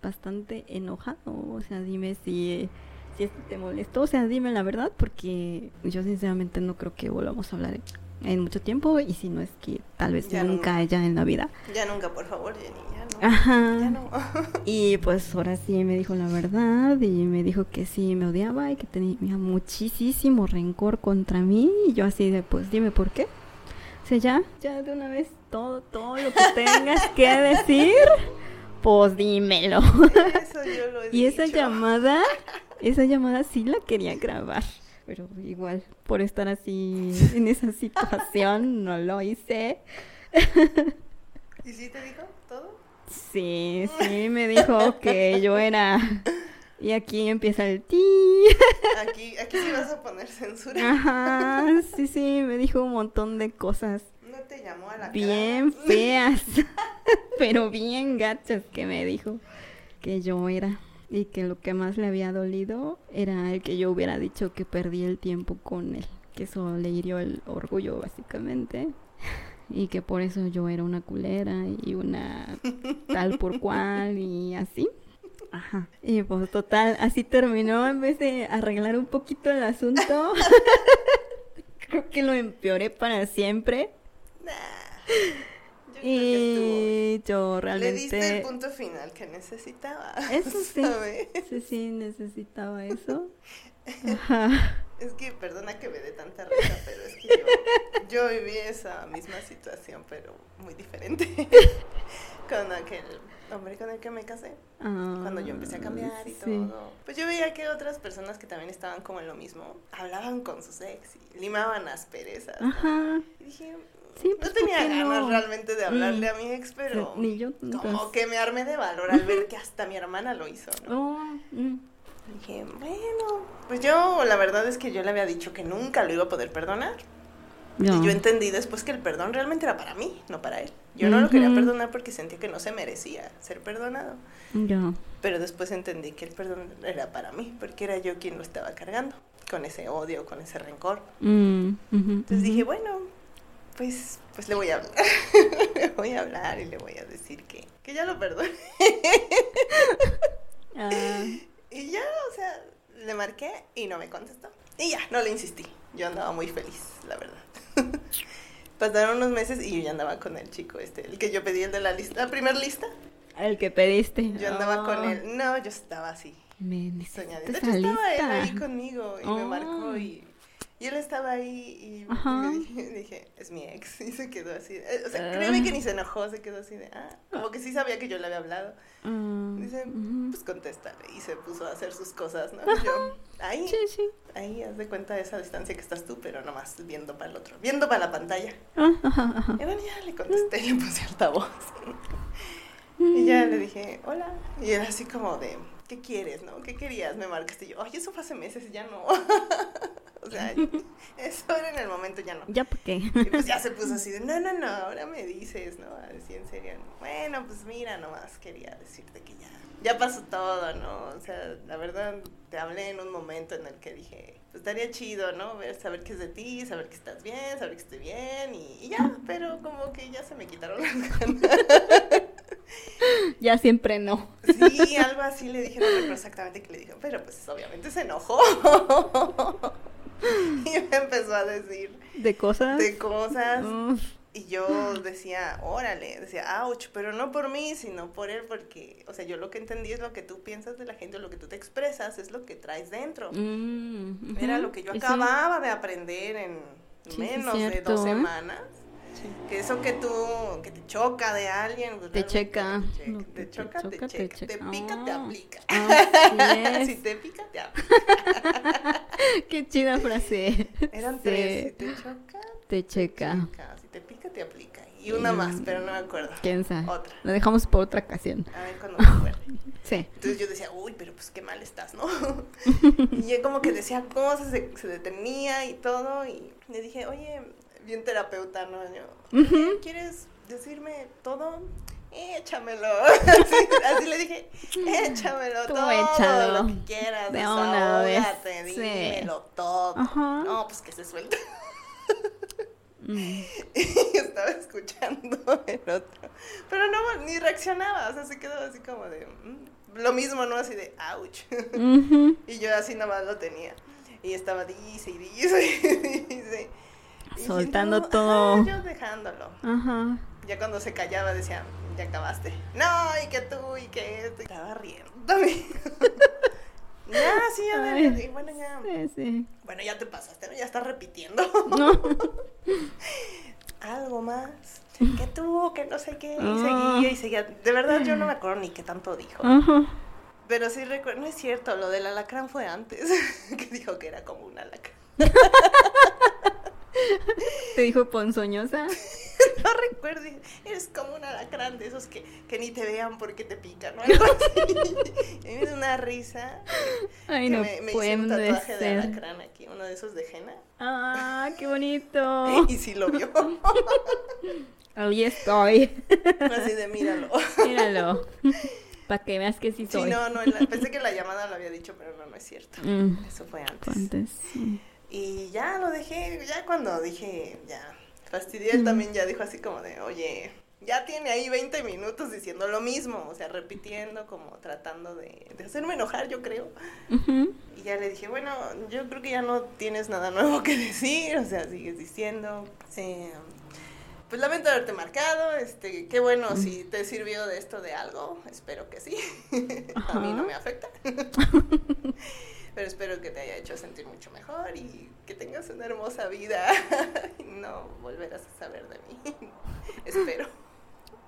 bastante enojado, o sea, dime si, si esto te molestó, o sea, dime la verdad, porque yo sinceramente no creo que volvamos a hablar en, mucho tiempo, y si no es que tal vez Ya nunca nunca. ya en la vida. Ya nunca, por favor, Jenny, ya no. Ajá. Ya no. Y pues ahora sí me dijo la verdad y me dijo que sí me odiaba y que tenía muchísimo rencor contra mí y yo así de pues dime por qué. O sea, ya, ya de una vez todo, todo lo que tengas que decir, pues dímelo. Eso yo lo he Y esa llamada, esa llamada sí la quería grabar. Pero igual, por estar así en esa situación, no lo hice. ¿Y sí te dijo todo? Sí, sí, me dijo que yo era... Y aquí empieza el ti. Aquí, aquí sí vas a poner censura. Ajá, sí, sí, me dijo un montón de cosas No te llamó a la bien cara. feas, pero bien gachas que me dijo que yo era. Y que lo que más le había dolido era el que yo hubiera dicho que perdí el tiempo con él. Que eso le hirió el orgullo, básicamente. Y que por eso yo era una culera y una tal por cual y así. Ajá. Y pues total, así terminó en vez de arreglar un poquito el asunto. Creo que lo empeoré para siempre. Nah. Yo creo que Y yo estuvo. Le diste el realmente... punto final que necesitaba. Eso sí. ¿sabes? Sí, sí, necesitaba eso. Ajá. Es que, perdona que me dé tanta risa, pero es que yo, yo viví esa misma situación, pero muy diferente. con aquel hombre con el que me casé. Cuando yo empecé a cambiar y Ah, sí. todo. Pues yo veía que otras personas que también estaban como en lo mismo, hablaban con sus ex y limaban asperezas. ¿no? Ajá. Y dije, Sí, no pues, tenía ¿por qué ganas no? realmente de hablarle Mm. a mi ex, pero Ni yo como que me armé de valor al ver que hasta mi hermana lo hizo, ¿no? Oh, mm. Dije, bueno, pues yo la verdad es que yo le había dicho que nunca lo iba a poder perdonar. No. Y yo entendí después que el perdón realmente era para mí, no para él. Yo no lo quería perdonar porque sentía que no se merecía ser perdonado. Ya. Pero después entendí que el perdón era para mí, porque era yo quien lo estaba cargando, con ese odio, con ese rencor. Mm, Entonces dije, bueno, pues, pues le voy a hablar. le voy a hablar y le voy a decir que, que ya lo perdoné. Ah, Y ya, o sea, le marqué y no me contestó. Y ya, no le insistí. Yo andaba muy feliz, la verdad. Pasaron unos meses y yo ya andaba con el chico este, el que yo pedí el de la lista, la primera lista. el que pediste. Yo andaba con Oh, él. No, yo estaba así, Me soñadita. Hecho, estaba él ahí conmigo y me Oh. marcó y, y él estaba ahí y, le dije, dije, es mi ex. Y se quedó así. O sea, créeme que ni se enojó, se quedó así de, ah, como que sí sabía que yo le había hablado. Ah, Dice, pues contéstale. Y se puso a hacer sus cosas, ¿no? Y yo, ahí, Sí, sí. ahí, haz de cuenta de esa distancia que estás tú, pero nomás viendo para el otro, viendo para la pantalla. Ah, ajá, ajá. Y bueno, ya le contesté le puse altavoz. Y ya le dije, hola. Y era así como de, ¿qué quieres, no? ¿Qué querías? Me marcaste y yo, ay, eso fue hace meses, ya no. o sea, eso era en el momento, ya no. Ya, ¿por qué? Y pues ya se puso así de, no, no, no, ahora me dices, ¿no? Así en serio. Bueno, pues mira, nomás quería decirte que ya, ya pasó todo, ¿no? O sea, la verdad, te hablé en un momento en el que dije, pues estaría chido, ¿no? Ver, saber qué es de ti, saber que estás bien, saber que estoy bien y, y ya, pero como que ya se me quitaron las ganas. ya siempre no. Sí, algo así le dije, no recuerdo exactamente qué le dije, pero pues obviamente se enojó. y me empezó a decir De cosas. de cosas. Uf, Y yo decía, órale, decía, ouch, pero no por mí, sino por él, porque, o sea, yo lo que entendí es lo que tú piensas de la gente, lo que tú te expresas, es lo que traes dentro. Mm, Era lo que yo sí. acababa de aprender en Sí, sí, menos de dos ¿eh? semanas. Que eso que tú, que te choca de alguien. pues, Te checa. Te, checa. Te te choca, te choca, te checa. Te checa. pica, te Ah. aplica. Si te pica, te aplica. Qué chida frase. Eran Sí. tres. Si te choca, Te te checa. checa. Si te pica, te aplica. Y una más, pero no me acuerdo. ¿Quién sabe? Otra. Lo dejamos por otra ocasión. A ver cuando me acuerde. Sí. Entonces yo decía, uy, pero pues qué mal estás, ¿no? y yo como que decía cosas, se, se detenía y todo, y le dije, oye, bien terapeuta, ¿no? Yo, "Oye, ¿quieres decirme todo? Échamelo. así, así le dije, échamelo Tú todo, échalo. lo que quieras, De una vez, sí. dímelo todo. No, pues que se suelte. Mm. y estaba escuchando el otro. Pero no, ni reaccionaba, o sea, se quedó así como de, "Mm". lo mismo, ¿no? Así de, ouch. Y yo así nada más lo tenía. Y estaba dice y dice y dice. Yo, Soltando todo. ajá, yo dejándolo. Ajá. Ya cuando se callaba decía, ya acabaste. No, y que tú, y que esto. Estaba riendo ya, sí, ya, Ay. y bueno, ya. Sí, sí. Bueno, ya te pasaste, ¿no? Ya estás repitiendo. No. Algo más. Que tú, que no sé qué. Y Ah. seguía y seguía. De verdad, yo no me acuerdo ni qué tanto dijo. Ajá. Pero sí recuerdo, no es cierto, lo del alacrán fue antes, que dijo que era como un alacrán. Te dijo ponzoñosa. No recuerdo, dije, eres como un alacrán de esos que, que ni te vean porque te pican, ¿no? Dio una risa. Ay, que no me, me hice un tatuaje de ser. alacrán aquí, uno de esos de henna. Ah, qué bonito. Y sí lo vio. Ahí estoy. Así de míralo. Míralo. Para que veas que sí Sí, soy. no, no, la- pensé que la llamada lo había dicho, pero no, no es cierto. Mm, Eso fue antes. antes. Y ya lo dejé, ya cuando dije, ya, fastidié, él también ya dijo así como de, oye, ya tiene ahí 20 minutos diciendo lo mismo, o sea, repitiendo, como tratando de, de hacerme enojar, yo creo. Ujú. Y ya le dije, bueno, yo creo que ya no tienes nada nuevo que decir, o sea, sigues diciendo. eh, pues lamento haberte marcado, este, qué bueno si te sirvió de esto de algo, espero que sí. A mí no me afecta. Pero espero que te haya hecho sentir mucho mejor y que tengas una hermosa vida y no volverás a saber de mí. Espero.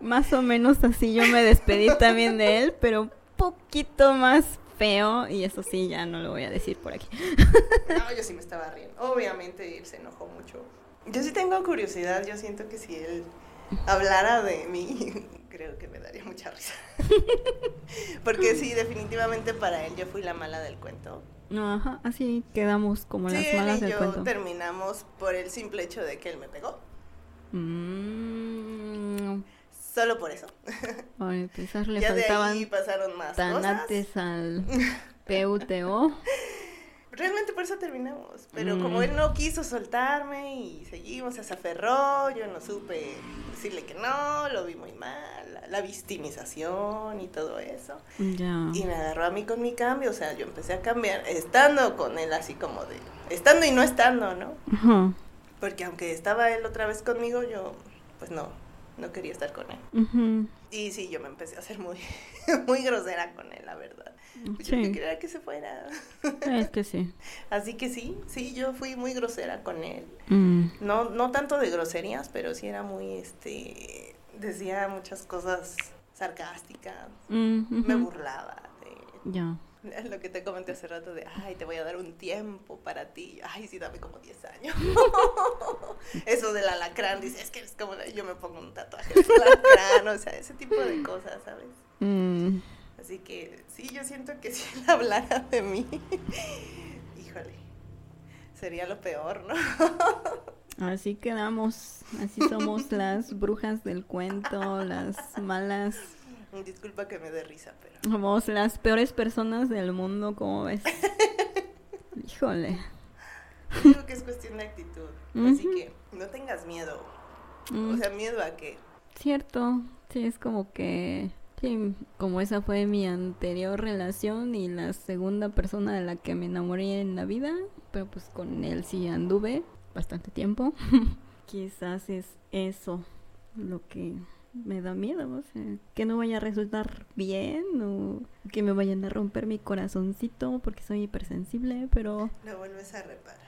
Más o menos así yo me despedí también de él, pero un poquito más feo. Y eso sí, ya no lo voy a decir por aquí. No, yo sí me estaba riendo. Obviamente él se enojó mucho. Yo sí tengo curiosidad, yo siento que si él hablara de mí, creo que me daría mucha risa. Porque sí, definitivamente para él yo fui la mala del cuento. No, ajá, así quedamos como sí, las malas y del yo cuento. terminamos por el simple hecho de que él me pegó. Mm, Solo por eso. ay, pues le ya de faltaban ahí pasaron más cosas. al PUTO. Realmente por eso terminamos. Pero Mm. como él no quiso soltarme y seguimos, se aferró, yo no supe decirle que no, lo vi muy mal, la, la victimización y todo eso. Y me agarró a mí con mi cambio, o sea, yo empecé a cambiar, estando con él así como de, estando y no estando, ¿no? Porque aunque estaba él otra vez conmigo, yo pues no, no quería estar con él. Y sí, yo me empecé a hacer muy, muy grosera con él, la verdad. Pues Yo Sí. no quería que se fuera. Es que sí. Así que sí, sí, yo fui muy grosera con él. Mm, No, no tanto de groserías, pero sí era muy, este, decía muchas cosas sarcásticas, mm, me burlaba de Ya. lo que te comenté hace rato de, ay, te voy a dar un tiempo para ti, ay, sí, dame como 10 años. Eso del alacrán, dice, es que es como, yo me pongo un tatuaje de alacrán, o sea, ese tipo de cosas, ¿sabes? Mm, Así que sí, yo siento que si él hablara de mí, híjole, sería lo peor, ¿no? Así quedamos. Así somos las brujas del cuento, las malas. Disculpa que me dé risa, pero... Somos las peores personas del mundo, como ves. Híjole. Yo digo que es cuestión de actitud. Así que no tengas miedo. Mm, O sea, miedo a que. Cierto. Sí, es como que. Sí, como esa fue mi anterior relación y la segunda persona de la que me enamoré en la vida. Pero pues con él sí anduve bastante tiempo. quizás es eso lo que me da miedo, o sea, que no vaya a resultar bien o que me vayan a romper mi corazoncito porque soy hipersensible, pero Lo vuelves a reparar.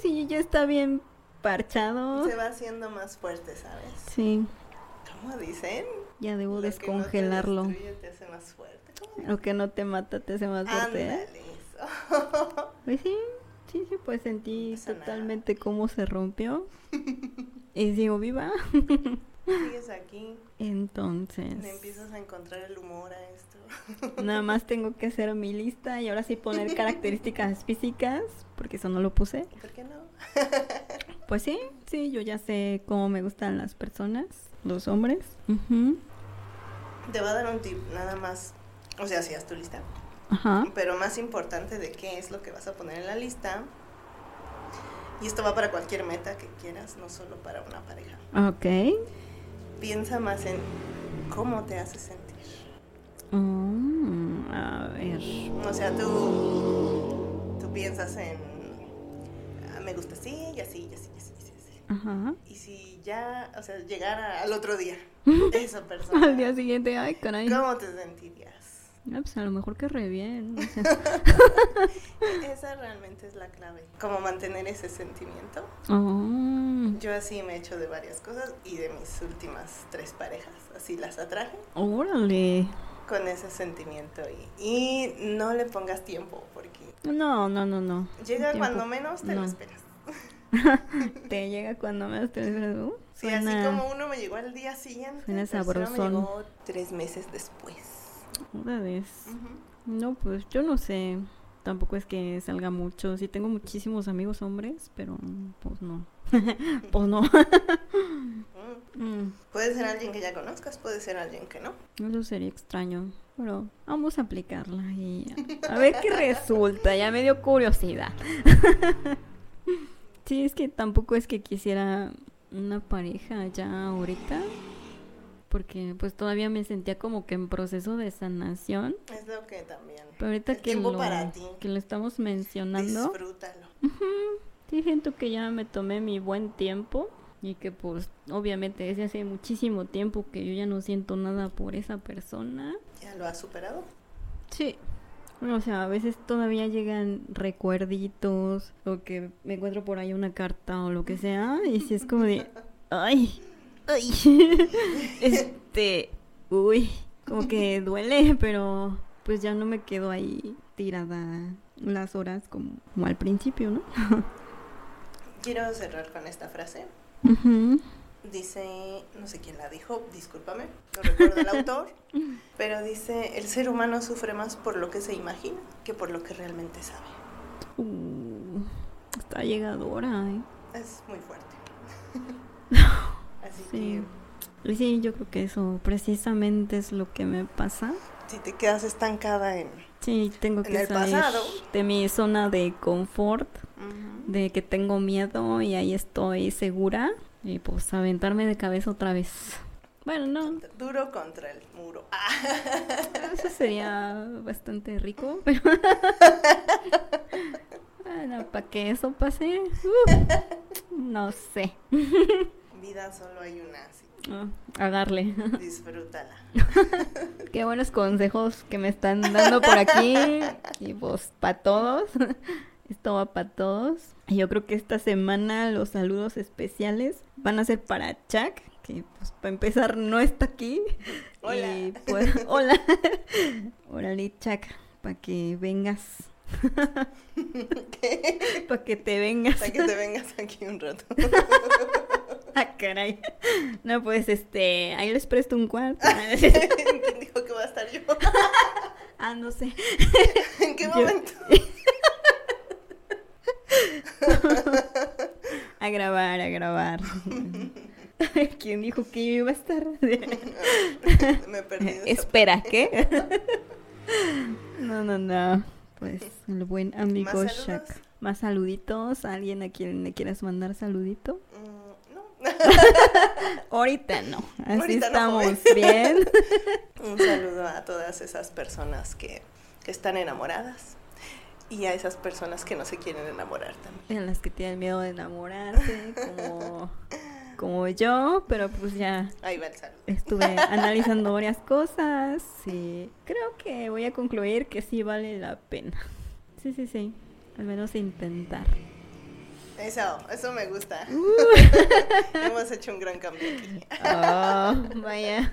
si ya está bien parchado, Se va haciendo más fuerte, ¿sabes? sí, ¿Cómo dicen? ya debo Lo que no te descongelarlo. destruye te hace más fuerte. ¿Cómo Lo que no te mata te hace más fuerte. ¿eh? Eso. Pues sí, sí, sí, pues sentí pasa nada. totalmente cómo se rompió. y sigo viva. Sigues aquí, Entonces, le empiezas a encontrar el humor a esto. nada más tengo que hacer mi lista y ahora sí poner características físicas, porque eso no lo puse. ¿Por qué no? Pues sí, sí, yo ya sé cómo me gustan las personas, los hombres. Te va a dar un tip, nada más. O sea, si haz tu lista. Ajá. Pero más importante de qué es lo que vas a poner en la lista. Y esto va para cualquier meta que quieras, no solo para una pareja. Ok. Piensa más en cómo te hace sentir. Mm, a ver. O sea, tú, tú piensas en, "Ah, me gusta así y así y así y así. y así". Ajá. Y si ya, o sea, llegara al otro día, esa persona, Al día siguiente, ay, caray. ¿cómo te sentirías? Ah, pues a lo mejor que re bien. o sea, Esa realmente es la clave. Cómo mantener ese sentimiento. oh, Yo así me he hecho de varias cosas y de mis últimas tres parejas, así las atraje órale. con ese sentimiento y, y no le pongas tiempo porque No, no, no, no. llega Tiempo, cuando menos te lo esperas. Te llega cuando me te uh, Sí, suena- así como uno me llegó al día siguiente, suena tercero me sabrosón. llegó tres meses después. Órale. Ujú. No, pues yo no sé. Tampoco es que salga mucho. Sí tengo muchísimos amigos hombres, pero pues no. pues no. Mm. Puede ser alguien que ya conozcas, puede ser alguien que no. Eso sería extraño. Pero vamos a aplicarla y a ver qué resulta. Ya me dio curiosidad. sí, es que tampoco es que quisiera una pareja ya ahorita. Porque pues todavía me sentía como que en proceso de sanación. Es lo que también. Pero ahorita El que lo, para ti. que lo estamos mencionando, Disfrútalo. sí siento que ya me tomé mi buen tiempo. Y que pues obviamente desde hace muchísimo tiempo que yo ya no siento nada por esa persona. ¿Ya lo has superado? Sí. O sea, a veces todavía llegan recuerditos o que me encuentro por ahí una carta o lo que sea y si es como de, ay, ay, este, uy, como que duele, pero pues ya no me quedo ahí tirada las horas como, como al principio, ¿no? Quiero cerrar con esta frase. Dice, no sé quién la dijo, discúlpame, no recuerdo el autor, pero dice, el ser humano sufre más por lo que se imagina que por lo que realmente sabe. Uh, está llegadora, ¿eh? Es muy fuerte. Así Sí. Y sí, yo creo que eso precisamente es lo que me pasa. que si te quedas estancada en... Sí, tengo En que el salir pasado. de mi zona de confort, Ujú. de que tengo miedo y ahí estoy segura y pues aventarme de cabeza otra vez. Bueno, no, Duro contra el muro. Ah, eso sería bastante rico, pero bueno, para que eso pase, uh, no sé, vida solo hay una, así Ah, a darle. que disfrútala. Qué buenos consejos que me están dando por aquí. Y pues para todos. Esto va para todos. Y Yo creo que esta semana los saludos especiales van a ser para Chuck, que pues para empezar no está aquí. Hola. Y pues, hola. Órale, Chuck, para que vengas. Para que te vengas. Para que te vengas aquí un rato. Ah, caray. No, pues este, ahí les presto un cuarto. ¿Quién dijo que va a estar yo? ah, no sé. ¿En qué Yo- momento? A grabar, a grabar. ¿Quién dijo que yo iba a estar? Me perdí. Espera, ¿qué? no, no, no. Pues el buen amigo. Shaq. Más saluditos. ¿Alguien a quien le quieras mandar saludito? Mm. Ahorita no. Así Ahorita estamos bien. Un saludo a todas esas personas que, que están enamoradas. Y a esas personas que no se quieren enamorar también. En las que tienen miedo de enamorarse, como, como yo, pero pues ya Ahí va el saludo. estuve analizando varias cosas y creo que voy a concluir que sí vale la pena. Sí, sí, sí. Al menos intentar. Eso, eso me gusta. Uh. Hemos hecho un gran cambio aquí. Oh, vaya.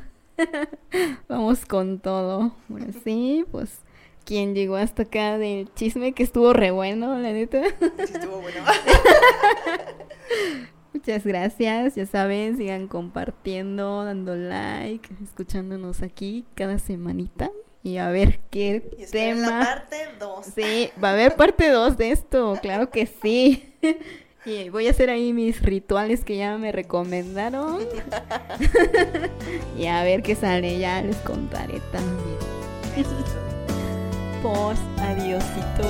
Vamos con todo. Bueno, sí, pues quien llegó hasta acá del chisme que estuvo re bueno, la neta. Sí, estuvo bueno. Muchas gracias, ya saben, sigan compartiendo, dando like, escuchándonos aquí cada semanita y a ver qué Y tema. la parte 2. Sí, va a haber parte 2 de esto, claro que sí. Y voy a hacer ahí mis rituales que ya me recomendaron. y a ver qué sale, ya les contaré también. Pues, adiosito.